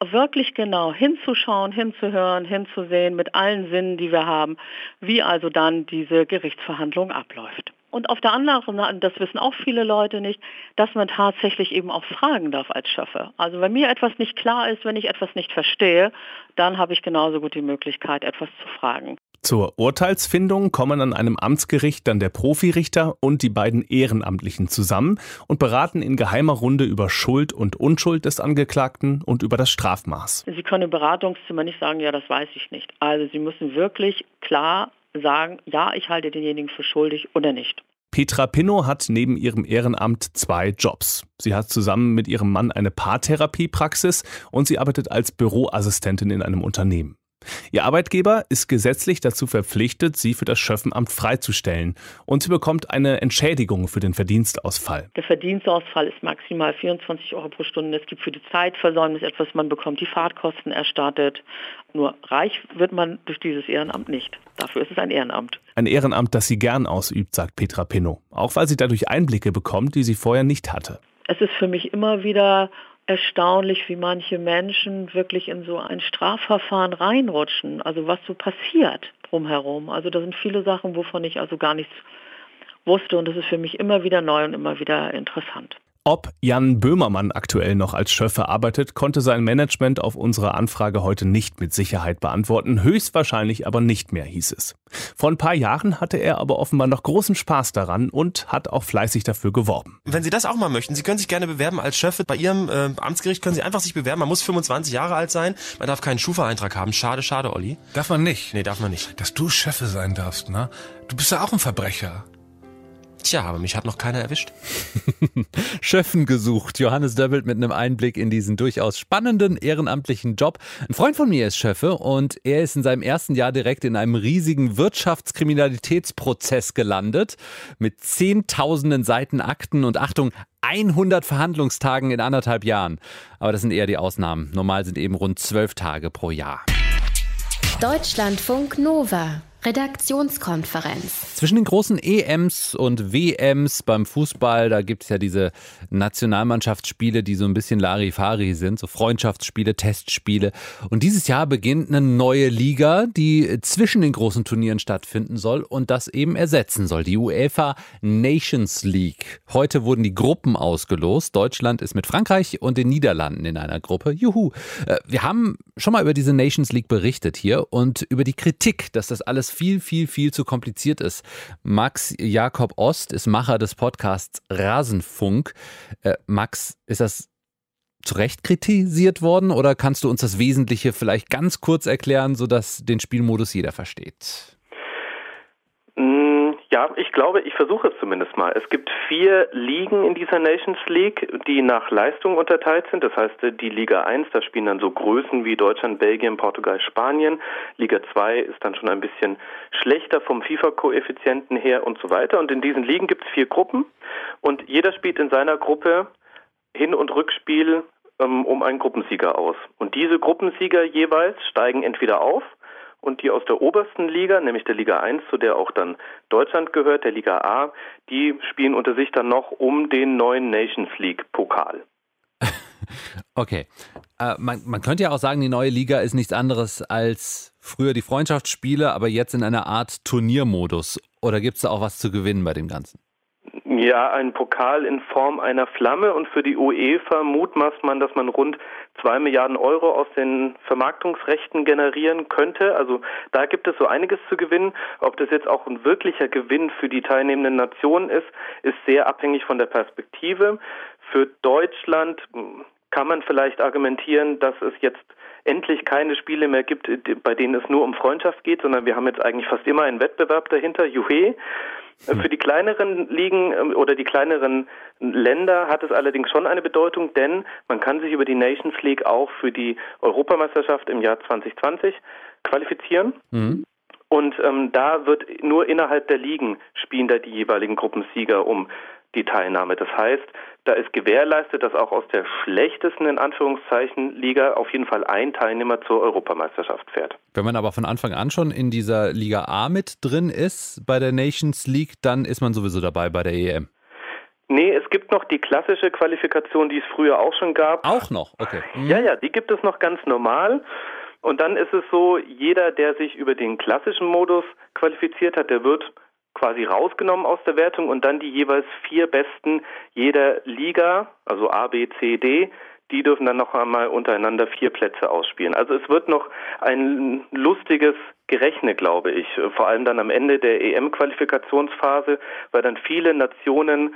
wirklich genau hinzuschauen, hinzuhören, hinzusehen mit allen Sinnen, die wir haben, wie also dann diese Gerichtsverhandlung abläuft. Und auf der anderen Seite, das wissen auch viele Leute nicht, dass man tatsächlich eben auch fragen darf als Schöffe. Also wenn mir etwas nicht klar ist, wenn ich etwas nicht verstehe, dann habe ich genauso gut die Möglichkeit, etwas zu fragen. Zur Urteilsfindung kommen an einem Amtsgericht dann der Profirichter und die beiden Ehrenamtlichen zusammen und beraten in geheimer Runde über Schuld und Unschuld des Angeklagten und über das Strafmaß. Sie können im Beratungszimmer nicht sagen, ja, das weiß ich nicht. Also Sie müssen wirklich klar sagen, ja, ich halte denjenigen für schuldig oder nicht. Petra Pinnow hat neben ihrem Ehrenamt zwei Jobs. Sie hat zusammen mit ihrem Mann eine Paartherapiepraxis und sie arbeitet als Büroassistentin in einem Unternehmen. Ihr Arbeitgeber ist gesetzlich dazu verpflichtet, sie für das Schöffenamt freizustellen und sie bekommt eine Entschädigung für den Verdienstausfall. Der Verdienstausfall ist maximal 24 Euro pro Stunde. Es gibt für die Zeitversäumnis etwas, man bekommt die Fahrtkosten erstattet. Nur reich wird man durch dieses Ehrenamt nicht. Dafür ist es ein Ehrenamt. Ein Ehrenamt, das sie gern ausübt, sagt Petra Pinnow. Auch weil sie dadurch Einblicke bekommt, die sie vorher nicht hatte. Es ist für mich immer wieder erstaunlich, wie manche Menschen wirklich in so ein Strafverfahren reinrutschen. Also was so passiert drumherum. Also da sind viele Sachen, wovon ich also gar nichts wusste und das ist für mich immer wieder neu und immer wieder interessant. Ob Jan Böhmermann aktuell noch als Schöffe arbeitet, konnte sein Management auf unsere Anfrage heute nicht mit Sicherheit beantworten. Höchstwahrscheinlich aber nicht mehr, hieß es. Vor ein paar Jahren hatte er aber offenbar noch großen Spaß daran und hat auch fleißig dafür geworben. Wenn Sie das auch mal möchten, Sie können sich gerne bewerben als Schöffe. Bei Ihrem äh, Amtsgericht können Sie einfach sich bewerben. Man muss 25 Jahre alt sein. Man darf keinen Schufa-Eintrag haben. Schade, schade, Olli. Darf man nicht? Nee, darf man nicht. Dass du Schöffe sein darfst, ne? Du bist ja auch ein Verbrecher. Tja, aber mich hat noch keiner erwischt. Schöffen gesucht. Johannes Döbbelt mit einem Einblick in diesen durchaus spannenden ehrenamtlichen Job. Ein Freund von mir ist Schöffe und er ist in seinem ersten Jahr direkt in einem riesigen Wirtschaftskriminalitätsprozess gelandet mit zehntausenden Seiten Akten und Achtung, 100 Verhandlungstagen in anderthalb Jahren. Aber das sind eher die Ausnahmen. Normal sind eben rund zwölf Tage pro Jahr. Deutschlandfunk Nova. Redaktionskonferenz. Zwischen den großen EMs und WMs beim Fußball, da gibt es ja diese Nationalmannschaftsspiele, die so ein bisschen Larifari sind, so Freundschaftsspiele, Testspiele. Und dieses Jahr beginnt eine neue Liga, die zwischen den großen Turnieren stattfinden soll und das eben ersetzen soll. Die UEFA Nations League. Heute wurden die Gruppen ausgelost. Deutschland ist mit Frankreich und den Niederlanden in einer Gruppe. Juhu. Äh, wir haben schon mal über diese Nations League berichtet hier und über die Kritik, dass das alles viel, viel, viel zu kompliziert ist. Max Jakob Ost ist Macher des Podcasts Rasenfunk. Äh, Max, ist das zu Recht kritisiert worden oder kannst du uns das Wesentliche vielleicht ganz kurz erklären, sodass den Spielmodus jeder versteht? Ja, ich glaube, ich versuche es zumindest mal. Es gibt vier Ligen in dieser Nations League, die nach Leistung unterteilt sind. Das heißt, die Liga 1, da spielen dann so Größen wie Deutschland, Belgien, Portugal, Spanien. Liga 2 ist dann schon ein bisschen schlechter vom FIFA-Koeffizienten her und so weiter. Und in diesen Ligen gibt es vier Gruppen und jeder spielt in seiner Gruppe Hin- und Rückspiel ähm, um einen Gruppensieger aus. Und diese Gruppensieger jeweils steigen entweder auf und die aus der obersten Liga, nämlich der Liga 1, zu der auch dann Deutschland gehört, der Liga A, die spielen unter sich dann noch um den neuen Nations League Pokal. okay. Äh, man, man könnte ja auch sagen, die neue Liga ist nichts anderes als früher die Freundschaftsspiele, aber jetzt in einer Art Turniermodus. Oder gibt es da auch was zu gewinnen bei dem Ganzen? Ja, ein Pokal in Form einer Flamme und für die UEFA mutmaßt man, dass man rund zwei Milliarden Euro aus den Vermarktungsrechten generieren könnte. Also da gibt es so einiges zu gewinnen. Ob das jetzt auch ein wirklicher Gewinn für die teilnehmenden Nationen ist, ist sehr abhängig von der Perspektive. Für Deutschland kann man vielleicht argumentieren, dass es jetzt endlich keine Spiele mehr gibt, bei denen es nur um Freundschaft geht, sondern wir haben jetzt eigentlich fast immer einen Wettbewerb dahinter. Juhe. Hm. Für die kleineren Ligen ähm, oder die kleineren Länder hat es allerdings schon eine Bedeutung, denn man kann sich über die Nations League auch für die Europameisterschaft im Jahr 2020 qualifizieren. Mhm. Und ähm, da wird nur innerhalb der Ligen spielen da die jeweiligen Gruppensieger um die Teilnahme. Das heißt, da ist gewährleistet, dass auch aus der schlechtesten in Anführungszeichen Liga auf jeden Fall ein Teilnehmer zur Europameisterschaft fährt. Wenn man aber von Anfang an schon in dieser Liga A mit drin ist bei der Nations League, dann ist man sowieso dabei bei der EM. Nee, es gibt noch die klassische Qualifikation, die es früher auch schon gab. Auch noch, okay. Mhm. Ja, ja, die gibt es noch ganz normal. Und dann ist es so, jeder, der sich über den klassischen Modus qualifiziert hat, der wird quasi rausgenommen aus der Wertung und dann die jeweils vier besten jeder Liga, also A, B, C, D, die dürfen dann noch einmal untereinander vier Plätze ausspielen. Also es wird noch ein lustiges Gerechne, glaube ich, vor allem dann am Ende der EM-Qualifikationsphase, weil dann viele Nationen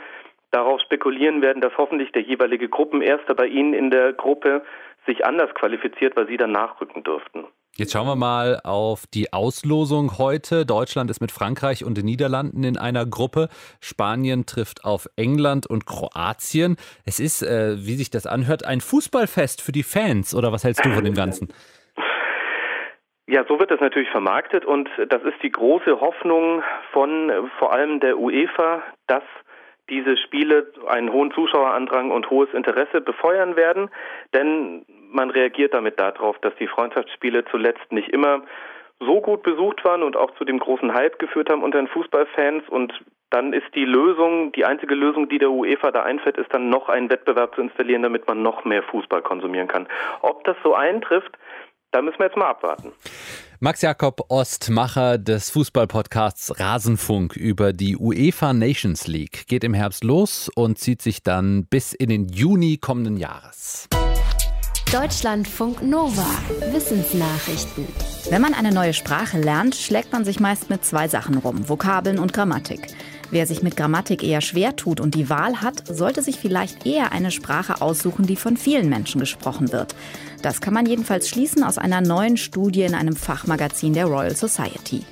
darauf spekulieren werden, dass hoffentlich der jeweilige Gruppenerster bei ihnen in der Gruppe sich anders qualifiziert, weil sie dann nachrücken dürften. Jetzt schauen wir mal auf die Auslosung heute. Deutschland ist mit Frankreich und den Niederlanden in einer Gruppe. Spanien trifft auf England und Kroatien. Es ist, äh, wie sich das anhört, ein Fußballfest für die Fans. Oder was hältst du von dem Ganzen? Ja, so wird das natürlich vermarktet und das ist die große Hoffnung von vor allem der UEFA, dass diese Spiele einen hohen Zuschauerandrang und hohes Interesse befeuern werden, denn man reagiert damit darauf, dass die Freundschaftsspiele zuletzt nicht immer so gut besucht waren und auch zu dem großen Hype geführt haben unter den Fußballfans und dann ist die Lösung, die einzige Lösung, die der UEFA da einfällt, ist dann noch einen Wettbewerb zu installieren, damit man noch mehr Fußball konsumieren kann. Ob das so eintrifft, da müssen wir jetzt mal abwarten. Max Jakob Ost, Macher des Fußballpodcasts Rasenfunk über die UEFA Nations League, geht im Herbst los und zieht sich dann bis in den Juni kommenden Jahres. Deutschlandfunk Nova. Wissensnachrichten. Wenn man eine neue Sprache lernt, schlägt man sich meist mit zwei Sachen rum, Vokabeln und Grammatik. Wer sich mit Grammatik eher schwer tut und die Wahl hat, sollte sich vielleicht eher eine Sprache aussuchen, die von vielen Menschen gesprochen wird. Das kann man jedenfalls schließen aus einer neuen Studie in einem Fachmagazin der Royal Society.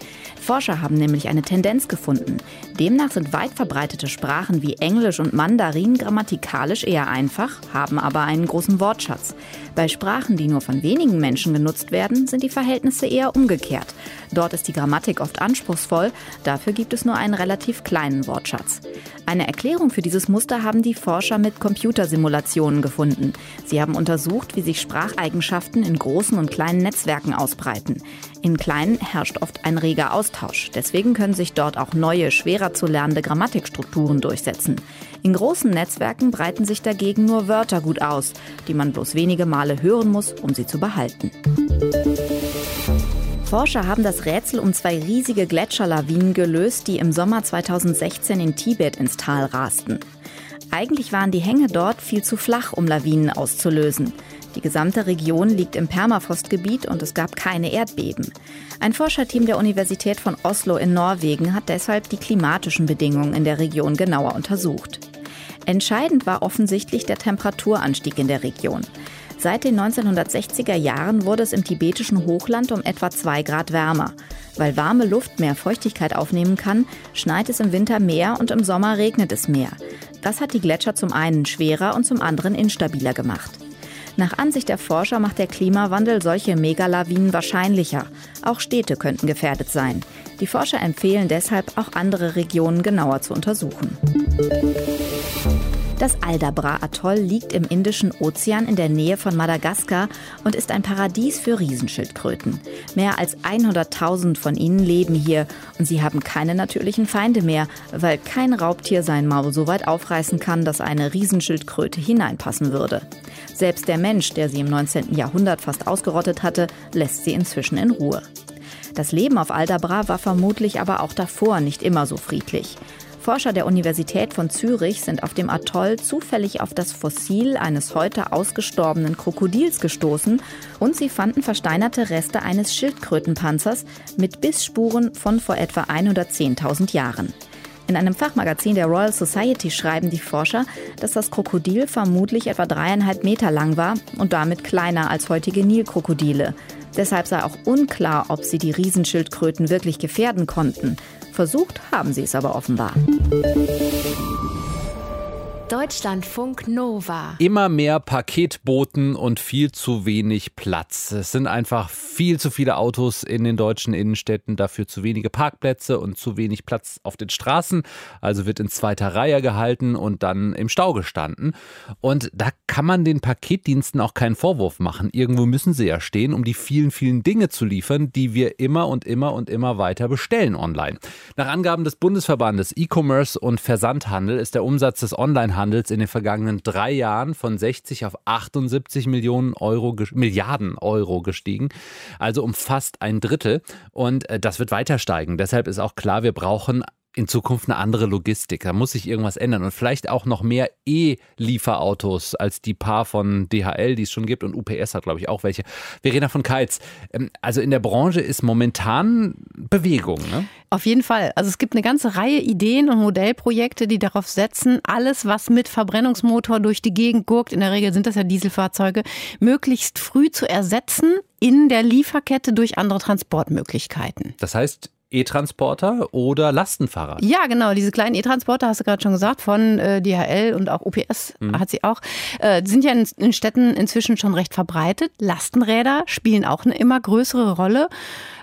Forscher haben nämlich eine Tendenz gefunden. Demnach sind weit verbreitete Sprachen wie Englisch und Mandarin grammatikalisch eher einfach, haben aber einen großen Wortschatz. Bei Sprachen, die nur von wenigen Menschen genutzt werden, sind die Verhältnisse eher umgekehrt. Dort ist die Grammatik oft anspruchsvoll, dafür gibt es nur einen relativ kleinen Wortschatz. Eine Erklärung für dieses Muster haben die Forscher mit Computersimulationen gefunden. Sie haben untersucht, wie sich Spracheigenschaften in großen und kleinen Netzwerken ausbreiten. In kleinen herrscht oft ein reger Austausch. Deswegen können sich dort auch neue, schwerer zu lernende Grammatikstrukturen durchsetzen. In großen Netzwerken breiten sich dagegen nur Wörter gut aus, die man bloß wenige Male hören muss, um sie zu behalten. Forscher haben das Rätsel um zwei riesige Gletscherlawinen gelöst, die im Sommer 2016 in Tibet ins Tal rasten. Eigentlich waren die Hänge dort viel zu flach, um Lawinen auszulösen. Die gesamte Region liegt im Permafrostgebiet und es gab keine Erdbeben. Ein Forscherteam der Universität von Oslo in Norwegen hat deshalb die klimatischen Bedingungen in der Region genauer untersucht. Entscheidend war offensichtlich der Temperaturanstieg in der Region. Seit den 1960er Jahren wurde es im tibetischen Hochland um etwa zwei Grad wärmer. Weil warme Luft mehr Feuchtigkeit aufnehmen kann, schneit es im Winter mehr und im Sommer regnet es mehr. Das hat die Gletscher zum einen schwerer und zum anderen instabiler gemacht. Nach Ansicht der Forscher macht der Klimawandel solche Megalawinen wahrscheinlicher. Auch Städte könnten gefährdet sein. Die Forscher empfehlen deshalb, auch andere Regionen genauer zu untersuchen. Das Aldabra-Atoll liegt im Indischen Ozean in der Nähe von Madagaskar und ist ein Paradies für Riesenschildkröten. Mehr als 100.000 von ihnen leben hier und sie haben keine natürlichen Feinde mehr, weil kein Raubtier sein Maul so weit aufreißen kann, dass eine Riesenschildkröte hineinpassen würde. Selbst der Mensch, der sie im 19. Jahrhundert fast ausgerottet hatte, lässt sie inzwischen in Ruhe. Das Leben auf Aldabra war vermutlich aber auch davor nicht immer so friedlich. Forscher der Universität von Zürich sind auf dem Atoll zufällig auf das Fossil eines heute ausgestorbenen Krokodils gestoßen und sie fanden versteinerte Reste eines Schildkrötenpanzers mit Bissspuren von vor etwa 110.000 Jahren. In einem Fachmagazin der Royal Society schreiben die Forscher, dass das Krokodil vermutlich etwa dreieinhalb Meter lang war und damit kleiner als heutige Nilkrokodile. Deshalb sei auch unklar, ob sie die Riesenschildkröten wirklich gefährden konnten. Versucht haben sie es aber offenbar. Deutschlandfunk Nova. Immer mehr Paketboten und viel zu wenig Platz. Es sind einfach viel zu viele Autos in den deutschen Innenstädten, dafür zu wenige Parkplätze und zu wenig Platz auf den Straßen. Also wird in zweiter Reihe gehalten und dann im Stau gestanden. Und da kann man den Paketdiensten auch keinen Vorwurf machen. Irgendwo müssen sie ja stehen, um die vielen, vielen Dinge zu liefern, die wir immer und immer und immer weiter bestellen online. Nach Angaben des Bundesverbandes E-Commerce und Versandhandel ist der Umsatz des Online Onlinehandels in den vergangenen drei Jahren von 60 auf 78 Millionen Euro, Milliarden Euro gestiegen. Also um fast ein Drittel. Und äh, das wird weiter steigen. Deshalb ist auch klar, wir brauchen in Zukunft eine andere Logistik. Da muss sich irgendwas ändern und vielleicht auch noch mehr E-Lieferautos als die paar von DHL, die es schon gibt und UPS hat, glaube ich, auch welche. Verena von Keitz, ähm, also in der Branche ist momentan Bewegung. Ne? Auf jeden Fall. Also es gibt eine ganze Reihe Ideen und Modellprojekte, die darauf setzen, alles, was mit Verbrennungsmotor durch die Gegend gurkt, in der Regel sind das ja Dieselfahrzeuge, möglichst früh zu ersetzen in der Lieferkette durch andere Transportmöglichkeiten. Das heißt, E-Transporter oder Lastenfahrrad. Ja, genau. Diese kleinen E-Transporter, hast du gerade schon gesagt, von äh, DHL und auch UPS mhm. hat sie auch, äh, sind ja in, in Städten inzwischen schon recht verbreitet. Lastenräder spielen auch eine immer größere Rolle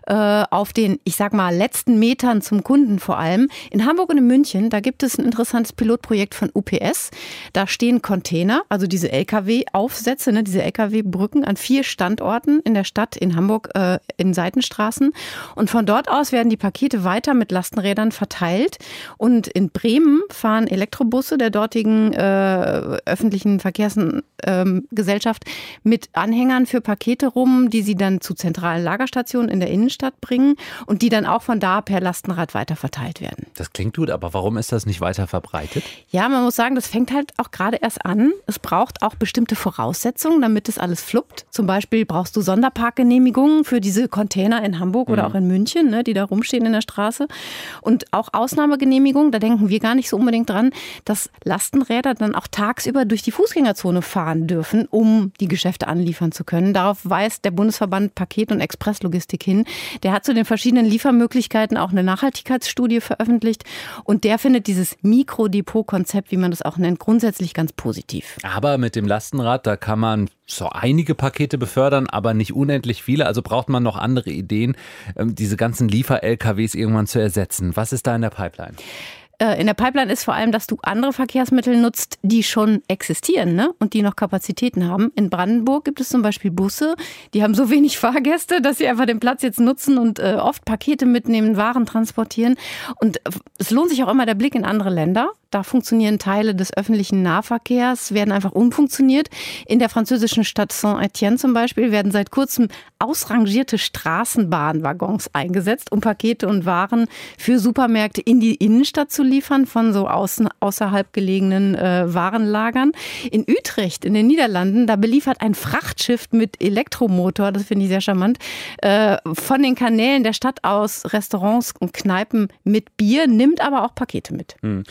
äh, auf den, ich sag mal, letzten Metern zum Kunden vor allem. In Hamburg und in München, da gibt es ein interessantes Pilotprojekt von UPS. Da stehen Container, also diese Lkw-Aufsätze, ne, diese Lkw-Brücken an vier Standorten in der Stadt, in Hamburg, äh, in Seitenstraßen. Und von dort aus werden die Pakete weiter mit Lastenrädern verteilt. Und in Bremen fahren Elektrobusse der dortigen äh, öffentlichen Verkehrsgesellschaft ähm, mit Anhängern für Pakete rum, die sie dann zu zentralen Lagerstationen in der Innenstadt Innenstadt bringen und die dann auch von da per Lastenrad weiterverteilt werden. Das klingt gut, aber warum ist das nicht weiter verbreitet? Ja, man muss sagen, das fängt halt auch gerade erst an. Es braucht auch bestimmte Voraussetzungen, damit es alles fluppt. Zum Beispiel brauchst du Sonderparkgenehmigungen für diese Container in Hamburg mhm. oder auch in München, ne, die da rumstehen in der Straße. Und auch Ausnahmegenehmigungen, da denken wir gar nicht so unbedingt dran, dass Lastenräder dann auch tagsüber durch die Fußgängerzone fahren dürfen, um die Geschäfte anliefern zu können. Darauf weist der Bundesverband Paket- und Expresslogistik hin. Der hat zu den verschiedenen Liefermöglichkeiten auch eine Nachhaltigkeitsstudie veröffentlicht und der findet dieses Mikrodepot-Konzept, wie man das auch nennt, grundsätzlich ganz positiv. Aber mit dem Lastenrad, da kann man so einige Pakete befördern, aber nicht unendlich viele. Also braucht man noch andere Ideen, ähm, diese ganzen Liefer-LKWs irgendwann zu ersetzen. Was ist da in der Pipeline? Äh, in der Pipeline ist vor allem, dass du andere Verkehrsmittel nutzt, die schon existieren ne? und die noch Kapazitäten haben. In Brandenburg gibt es zum Beispiel Busse, die haben so wenig Fahrgäste, dass sie einfach den Platz jetzt nutzen und äh, oft Pakete mitnehmen, Waren transportieren. Und es lohnt sich auch immer der Blick in andere Länder. Da funktionieren Teile des öffentlichen Nahverkehrs, werden einfach umfunktioniert. In der französischen Stadt Saint-Étienne zum Beispiel werden seit kurzem ausrangierte Straßenbahnwaggons eingesetzt, um Pakete und Waren für Supermärkte in die Innenstadt zu liefern, von so außen, außerhalb gelegenen äh, Warenlagern. In Utrecht, in den Niederlanden, da beliefert ein Frachtschiff mit Elektromotor, das finde ich sehr charmant, äh, von den Kanälen der Stadt aus Restaurants und Kneipen mit Bier, nimmt aber auch Pakete mit. Hm.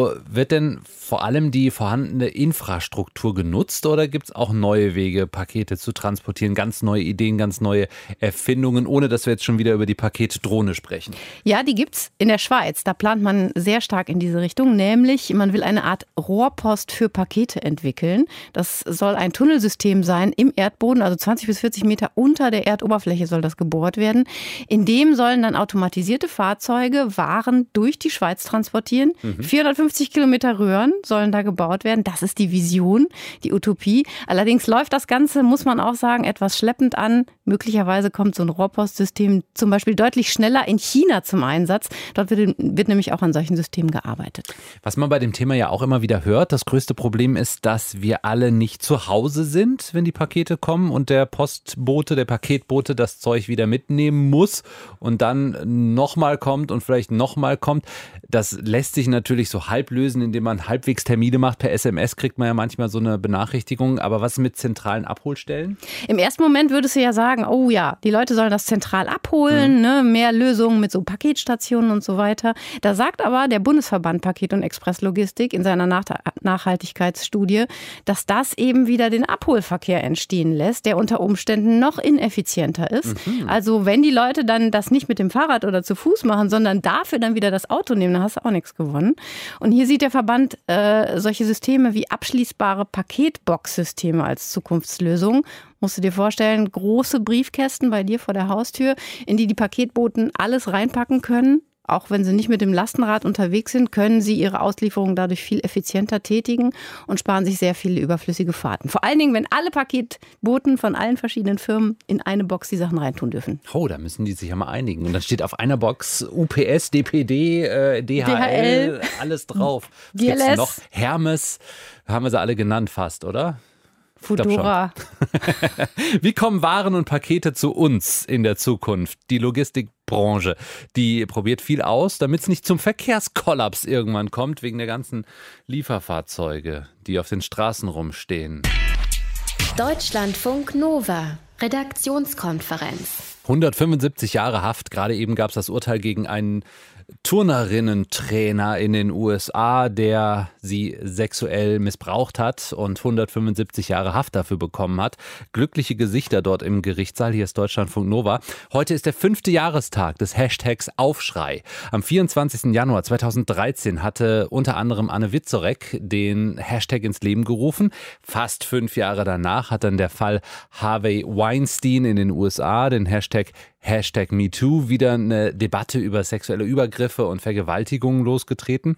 Also wird denn vor allem die vorhandene Infrastruktur genutzt oder gibt es auch neue Wege, Pakete zu transportieren, ganz neue Ideen, ganz neue Erfindungen, ohne dass wir jetzt schon wieder über die Paketdrohne sprechen? Ja, die gibt es in der Schweiz. Da plant man sehr stark in diese Richtung, nämlich man will eine Art Rohrpost für Pakete entwickeln. Das soll ein Tunnelsystem sein im Erdboden, also 20 bis 40 Meter unter der Erdoberfläche soll das gebohrt werden. In dem sollen dann automatisierte Fahrzeuge Waren durch die Schweiz transportieren. Mhm. 450 50 Kilometer Röhren sollen da gebaut werden. Das ist die Vision, die Utopie. Allerdings läuft das Ganze, muss man auch sagen, etwas schleppend an. Möglicherweise kommt so ein Rohrpostsystem zum Beispiel deutlich schneller in China zum Einsatz. Dort wird, wird nämlich auch an solchen Systemen gearbeitet. Was man bei dem Thema ja auch immer wieder hört, das größte Problem ist, dass wir alle nicht zu Hause sind, wenn die Pakete kommen und der Postbote, der Paketbote das Zeug wieder mitnehmen muss und dann nochmal kommt und vielleicht nochmal kommt. Das lässt sich natürlich so halb halb lösen, indem man halbwegs Termine macht. Per SMS kriegt man ja manchmal so eine Benachrichtigung. Aber was mit zentralen Abholstellen? Im ersten Moment würdest du ja sagen, oh ja, die Leute sollen das zentral abholen, mhm. ne? mehr Lösungen mit so Paketstationen und so weiter. Da sagt aber der Bundesverband Paket- und Expresslogistik in seiner Nach Nachhaltigkeitsstudie, dass das eben wieder den Abholverkehr entstehen lässt, der unter Umständen noch ineffizienter ist. Mhm. Also wenn die Leute dann das nicht mit dem Fahrrad oder zu Fuß machen, sondern dafür dann wieder das Auto nehmen, dann hast du auch nichts gewonnen. Und hier sieht der Verband äh, solche Systeme wie abschließbare Paketbox-Systeme als Zukunftslösung. Musst du dir vorstellen, große Briefkästen bei dir vor der Haustür, in die die Paketboten alles reinpacken können auch wenn sie nicht mit dem Lastenrad unterwegs sind, können sie ihre Auslieferung dadurch viel effizienter tätigen und sparen sich sehr viele überflüssige Fahrten. Vor allen Dingen, wenn alle Paketboten von allen verschiedenen Firmen in eine Box die Sachen reintun dürfen. Oh, da müssen die sich ja mal einigen. Und dann steht auf einer Box UPS, DPD, äh, DHL, DHL, alles drauf. Was DLS. noch? Hermes, haben wir sie alle genannt fast, oder? Fudora. Wie kommen Waren und Pakete zu uns in der Zukunft? Die Logistikbranche, die probiert viel aus, damit es nicht zum Verkehrskollaps irgendwann kommt, wegen der ganzen Lieferfahrzeuge, die auf den Straßen rumstehen. Deutschlandfunk Nova, Redaktionskonferenz. 175 Jahre Haft. Gerade eben gab es das Urteil gegen einen Turnerinnen-Trainer in den USA, der sie sexuell missbraucht hat und 175 Jahre Haft dafür bekommen hat. Glückliche Gesichter dort im Gerichtssaal. Hier ist Deutschlandfunk Nova. Heute ist der fünfte Jahrestag des Hashtags Aufschrei. Am 24. Januar 2013 hatte unter anderem Anne Witzorek den Hashtag ins Leben gerufen. Fast fünf Jahre danach hat dann der Fall Harvey Weinstein in den USA den Hashtag Hashtag MeToo wieder eine Debatte über sexuelle Übergriffe und Vergewaltigungen losgetreten.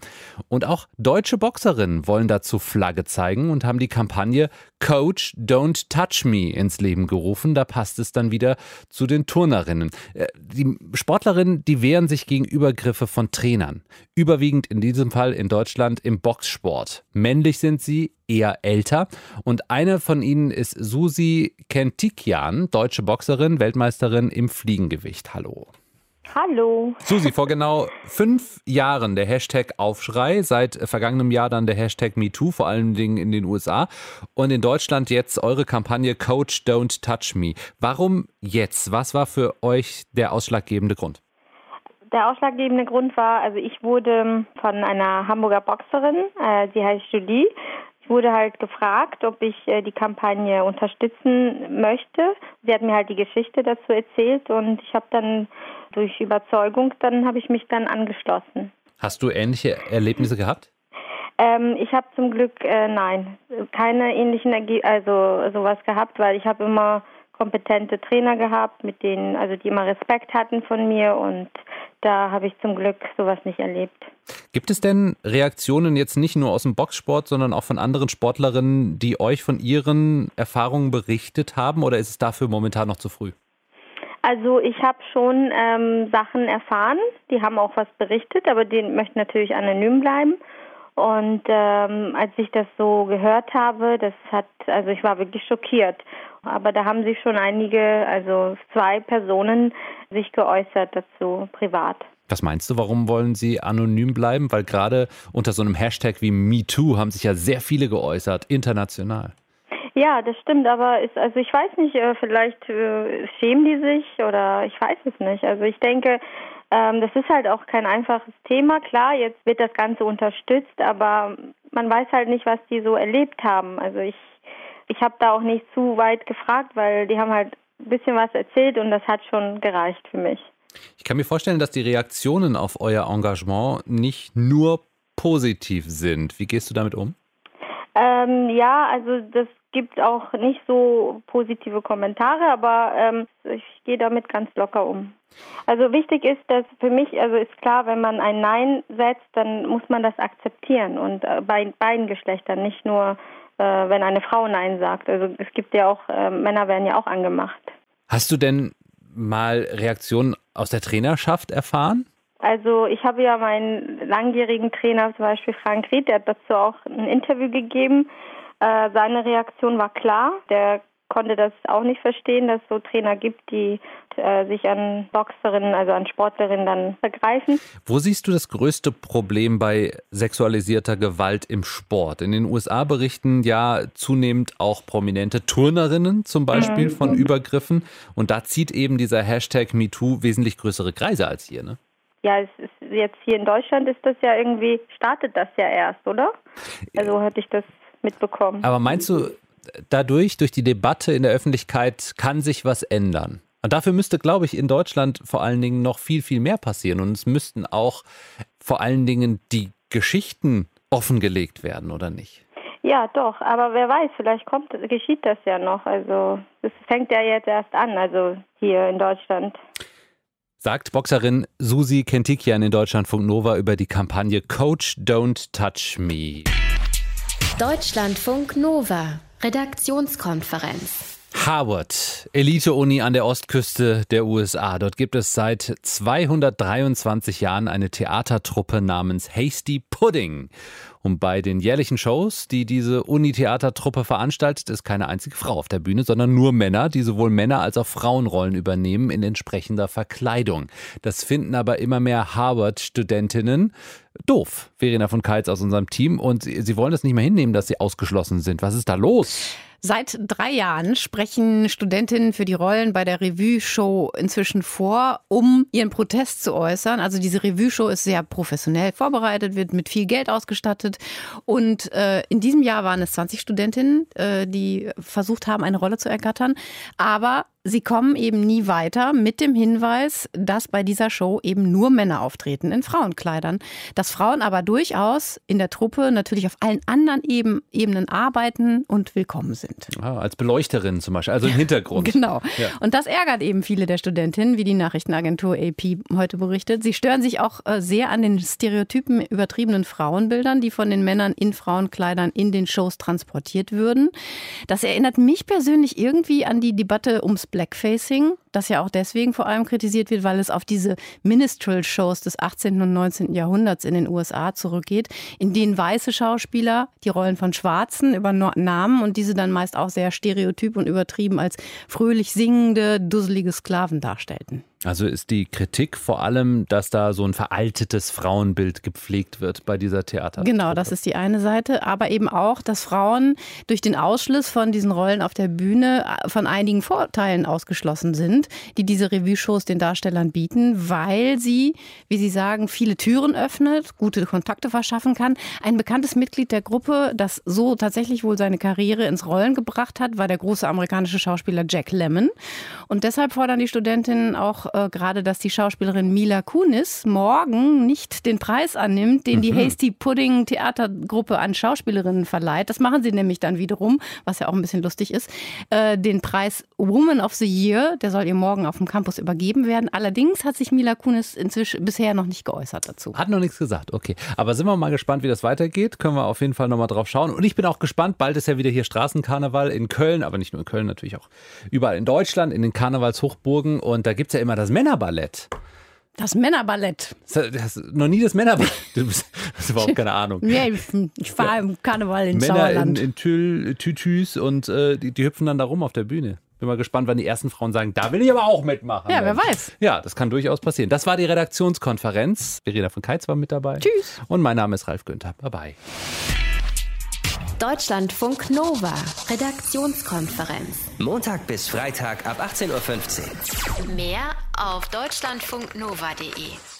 Und auch deutsche Boxerinnen wollen dazu Flagge zeigen und haben die Kampagne Coach Don't Touch Me ins Leben gerufen. Da passt es dann wieder zu den Turnerinnen. Äh, die Sportlerinnen, die wehren sich gegen Übergriffe von Trainern. Überwiegend in diesem Fall in Deutschland im Boxsport. Männlich sind sie, eher älter. Und eine von ihnen ist Susi Kentikian, deutsche Boxerin, Weltmeisterin im Fliegengewicht. Hallo. Hallo. Susi, vor genau fünf Jahren der Hashtag Aufschrei, seit vergangenem Jahr dann der Hashtag MeToo, vor allen Dingen in den USA und in Deutschland jetzt eure Kampagne Coach Don't Touch Me. Warum jetzt? Was war für euch der ausschlaggebende Grund? Der ausschlaggebende Grund war, also ich wurde von einer Hamburger Boxerin, äh, sie heißt Julie, ich wurde halt gefragt, ob ich äh, die Kampagne unterstützen möchte. Sie hat mir halt die Geschichte dazu erzählt und ich habe dann durch Überzeugung, dann habe ich mich dann angeschlossen. Hast du ähnliche Erlebnisse gehabt? Ähm, ich habe zum Glück äh, nein, keine ähnlichen also sowas gehabt, weil ich habe immer kompetente Trainer gehabt, mit denen, also die immer Respekt hatten von mir und da habe ich zum Glück sowas nicht erlebt. Gibt es denn Reaktionen jetzt nicht nur aus dem Boxsport, sondern auch von anderen Sportlerinnen, die euch von ihren Erfahrungen berichtet haben oder ist es dafür momentan noch zu früh? Also ich habe schon ähm, Sachen erfahren, die haben auch was berichtet, aber die möchten natürlich anonym bleiben. Und ähm, als ich das so gehört habe, das hat, also ich war wirklich schockiert. Aber da haben sich schon einige, also zwei Personen sich geäußert dazu, privat. Was meinst du, warum wollen sie anonym bleiben? Weil gerade unter so einem Hashtag wie MeToo haben sich ja sehr viele geäußert, international. Ja, das stimmt, aber ist, also ich weiß nicht, äh, vielleicht äh, schämen die sich oder ich weiß es nicht. Also ich denke, ähm, das ist halt auch kein einfaches Thema. Klar, jetzt wird das Ganze unterstützt, aber man weiß halt nicht, was die so erlebt haben. Also ich, ich habe da auch nicht zu weit gefragt, weil die haben halt ein bisschen was erzählt und das hat schon gereicht für mich. Ich kann mir vorstellen, dass die Reaktionen auf euer Engagement nicht nur positiv sind. Wie gehst du damit um? Ähm, ja, also das gibt auch nicht so positive Kommentare, aber ähm, ich gehe damit ganz locker um. Also wichtig ist, dass für mich, also ist klar, wenn man ein Nein setzt, dann muss man das akzeptieren und äh, bei beiden Geschlechtern, nicht nur äh, wenn eine Frau Nein sagt. Also es gibt ja auch, äh, Männer werden ja auch angemacht. Hast du denn mal Reaktionen aus der Trainerschaft erfahren? Also ich habe ja meinen langjährigen Trainer, zum Beispiel Frank Ried, der hat dazu auch ein Interview gegeben. Äh, seine Reaktion war klar. Der konnte das auch nicht verstehen, dass es so Trainer gibt, die äh, sich an Boxerinnen, also an Sportlerinnen dann vergreifen. Wo siehst du das größte Problem bei sexualisierter Gewalt im Sport? In den USA berichten ja zunehmend auch prominente Turnerinnen zum Beispiel mhm. von Übergriffen und da zieht eben dieser Hashtag MeToo wesentlich größere Kreise als hier, ne? Ja, es ist jetzt hier in Deutschland ist das ja irgendwie, startet das ja erst, oder? Also hatte ich das mitbekommen. Aber meinst du, dadurch, durch die Debatte in der Öffentlichkeit, kann sich was ändern? Und dafür müsste, glaube ich, in Deutschland vor allen Dingen noch viel, viel mehr passieren. Und es müssten auch vor allen Dingen die Geschichten offengelegt werden, oder nicht? Ja, doch, aber wer weiß, vielleicht kommt, geschieht das ja noch. Also es fängt ja jetzt erst an, also hier in Deutschland. Sagt Boxerin Susi Kentikian in Deutschlandfunk Nova über die Kampagne Coach Don't Touch Me. Deutschlandfunk Nova, Redaktionskonferenz. Harvard, Elite-Uni an der Ostküste der USA. Dort gibt es seit 223 Jahren eine Theatertruppe namens Hasty Pudding. Und bei den jährlichen Shows, die diese Uni-Theatertruppe veranstaltet, ist keine einzige Frau auf der Bühne, sondern nur Männer, die sowohl Männer als auch Frauenrollen übernehmen in entsprechender Verkleidung. Das finden aber immer mehr Harvard-Studentinnen doof. Verena von Keitz aus unserem Team. Und sie wollen das nicht mehr hinnehmen, dass sie ausgeschlossen sind. Was ist da los? Seit drei Jahren sprechen Studentinnen für die Rollen bei der Revue-Show inzwischen vor, um ihren Protest zu äußern. Also diese Revue-Show ist sehr professionell vorbereitet, wird mit viel Geld ausgestattet. Und äh, in diesem Jahr waren es 20 Studentinnen, äh, die versucht haben, eine Rolle zu ergattern. Aber Sie kommen eben nie weiter mit dem Hinweis, dass bei dieser Show eben nur Männer auftreten in Frauenkleidern. Dass Frauen aber durchaus in der Truppe natürlich auf allen anderen Ebenen arbeiten und willkommen sind. Ah, als Beleuchterin zum Beispiel, also im Hintergrund. genau. Ja. Und das ärgert eben viele der Studentinnen, wie die Nachrichtenagentur AP heute berichtet. Sie stören sich auch äh, sehr an den stereotypen, übertriebenen Frauenbildern, die von den Männern in Frauenkleidern in den Shows transportiert würden. Das erinnert mich persönlich irgendwie an die Debatte ums Blackfacing, das ja auch deswegen vor allem kritisiert wird, weil es auf diese Minstrel-Shows des 18. und 19. Jahrhunderts in den USA zurückgeht, in denen weiße Schauspieler die Rollen von Schwarzen übernahmen und diese dann meist auch sehr stereotyp und übertrieben als fröhlich singende, dusselige Sklaven darstellten. Also ist die Kritik vor allem, dass da so ein veraltetes Frauenbild gepflegt wird bei dieser Theater. Genau, das ist die eine Seite, aber eben auch, dass Frauen durch den Ausschluss von diesen Rollen auf der Bühne äh, von einigen Vorteilen ausgeschlossen sind, die diese Revue-Shows den Darstellern bieten, weil sie, wie sie sagen, viele Türen öffnet, gute Kontakte verschaffen kann. Ein bekanntes Mitglied der Gruppe, das so tatsächlich wohl seine Karriere ins Rollen gebracht hat, war der große amerikanische Schauspieler Jack Lemmon. Und deshalb fordern die Studentinnen auch äh, gerade, dass die Schauspielerin Mila Kunis morgen nicht den Preis annimmt, den mhm. die Hasty Pudding Theatergruppe an Schauspielerinnen verleiht. Das machen sie nämlich dann wiederum, was ja auch ein bisschen lustig ist. Äh, den Preis Woman of the Year, der soll ihr morgen auf dem Campus übergeben werden. Allerdings hat sich Mila Kunis inzwischen bisher noch nicht geäußert dazu. Hat noch nichts gesagt, okay. Aber sind wir mal gespannt, wie das weitergeht. Können wir auf jeden Fall nochmal drauf schauen. Und ich bin auch gespannt, bald ist ja wieder hier Straßenkarneval in Köln, aber nicht nur in Köln, natürlich auch überall in Deutschland, in den Karnevalshochburgen. Und da gibt es ja immer das Männerballett. Das Männerballett. Das, das, noch nie das Männerballett. Du hast überhaupt keine Ahnung. Nee, ich war im Karneval in Männer Sauerland. in, in Tül, Tütüs und äh, die, die, hüpfen dann da rum auf der Bühne. Bin mal gespannt, wann die ersten Frauen sagen, da will ich aber auch mitmachen. Ja, wer weiß. Ja, das kann durchaus passieren. Das war die Redaktionskonferenz. Verena von Keitz war mit dabei. Tschüss. Und mein Name ist Ralf Günther. Bye bye. Deutschlandfunk Nova, Redaktionskonferenz. Montag bis Freitag ab 18.15 Uhr. Mehr auf deutschlandfunknova.de.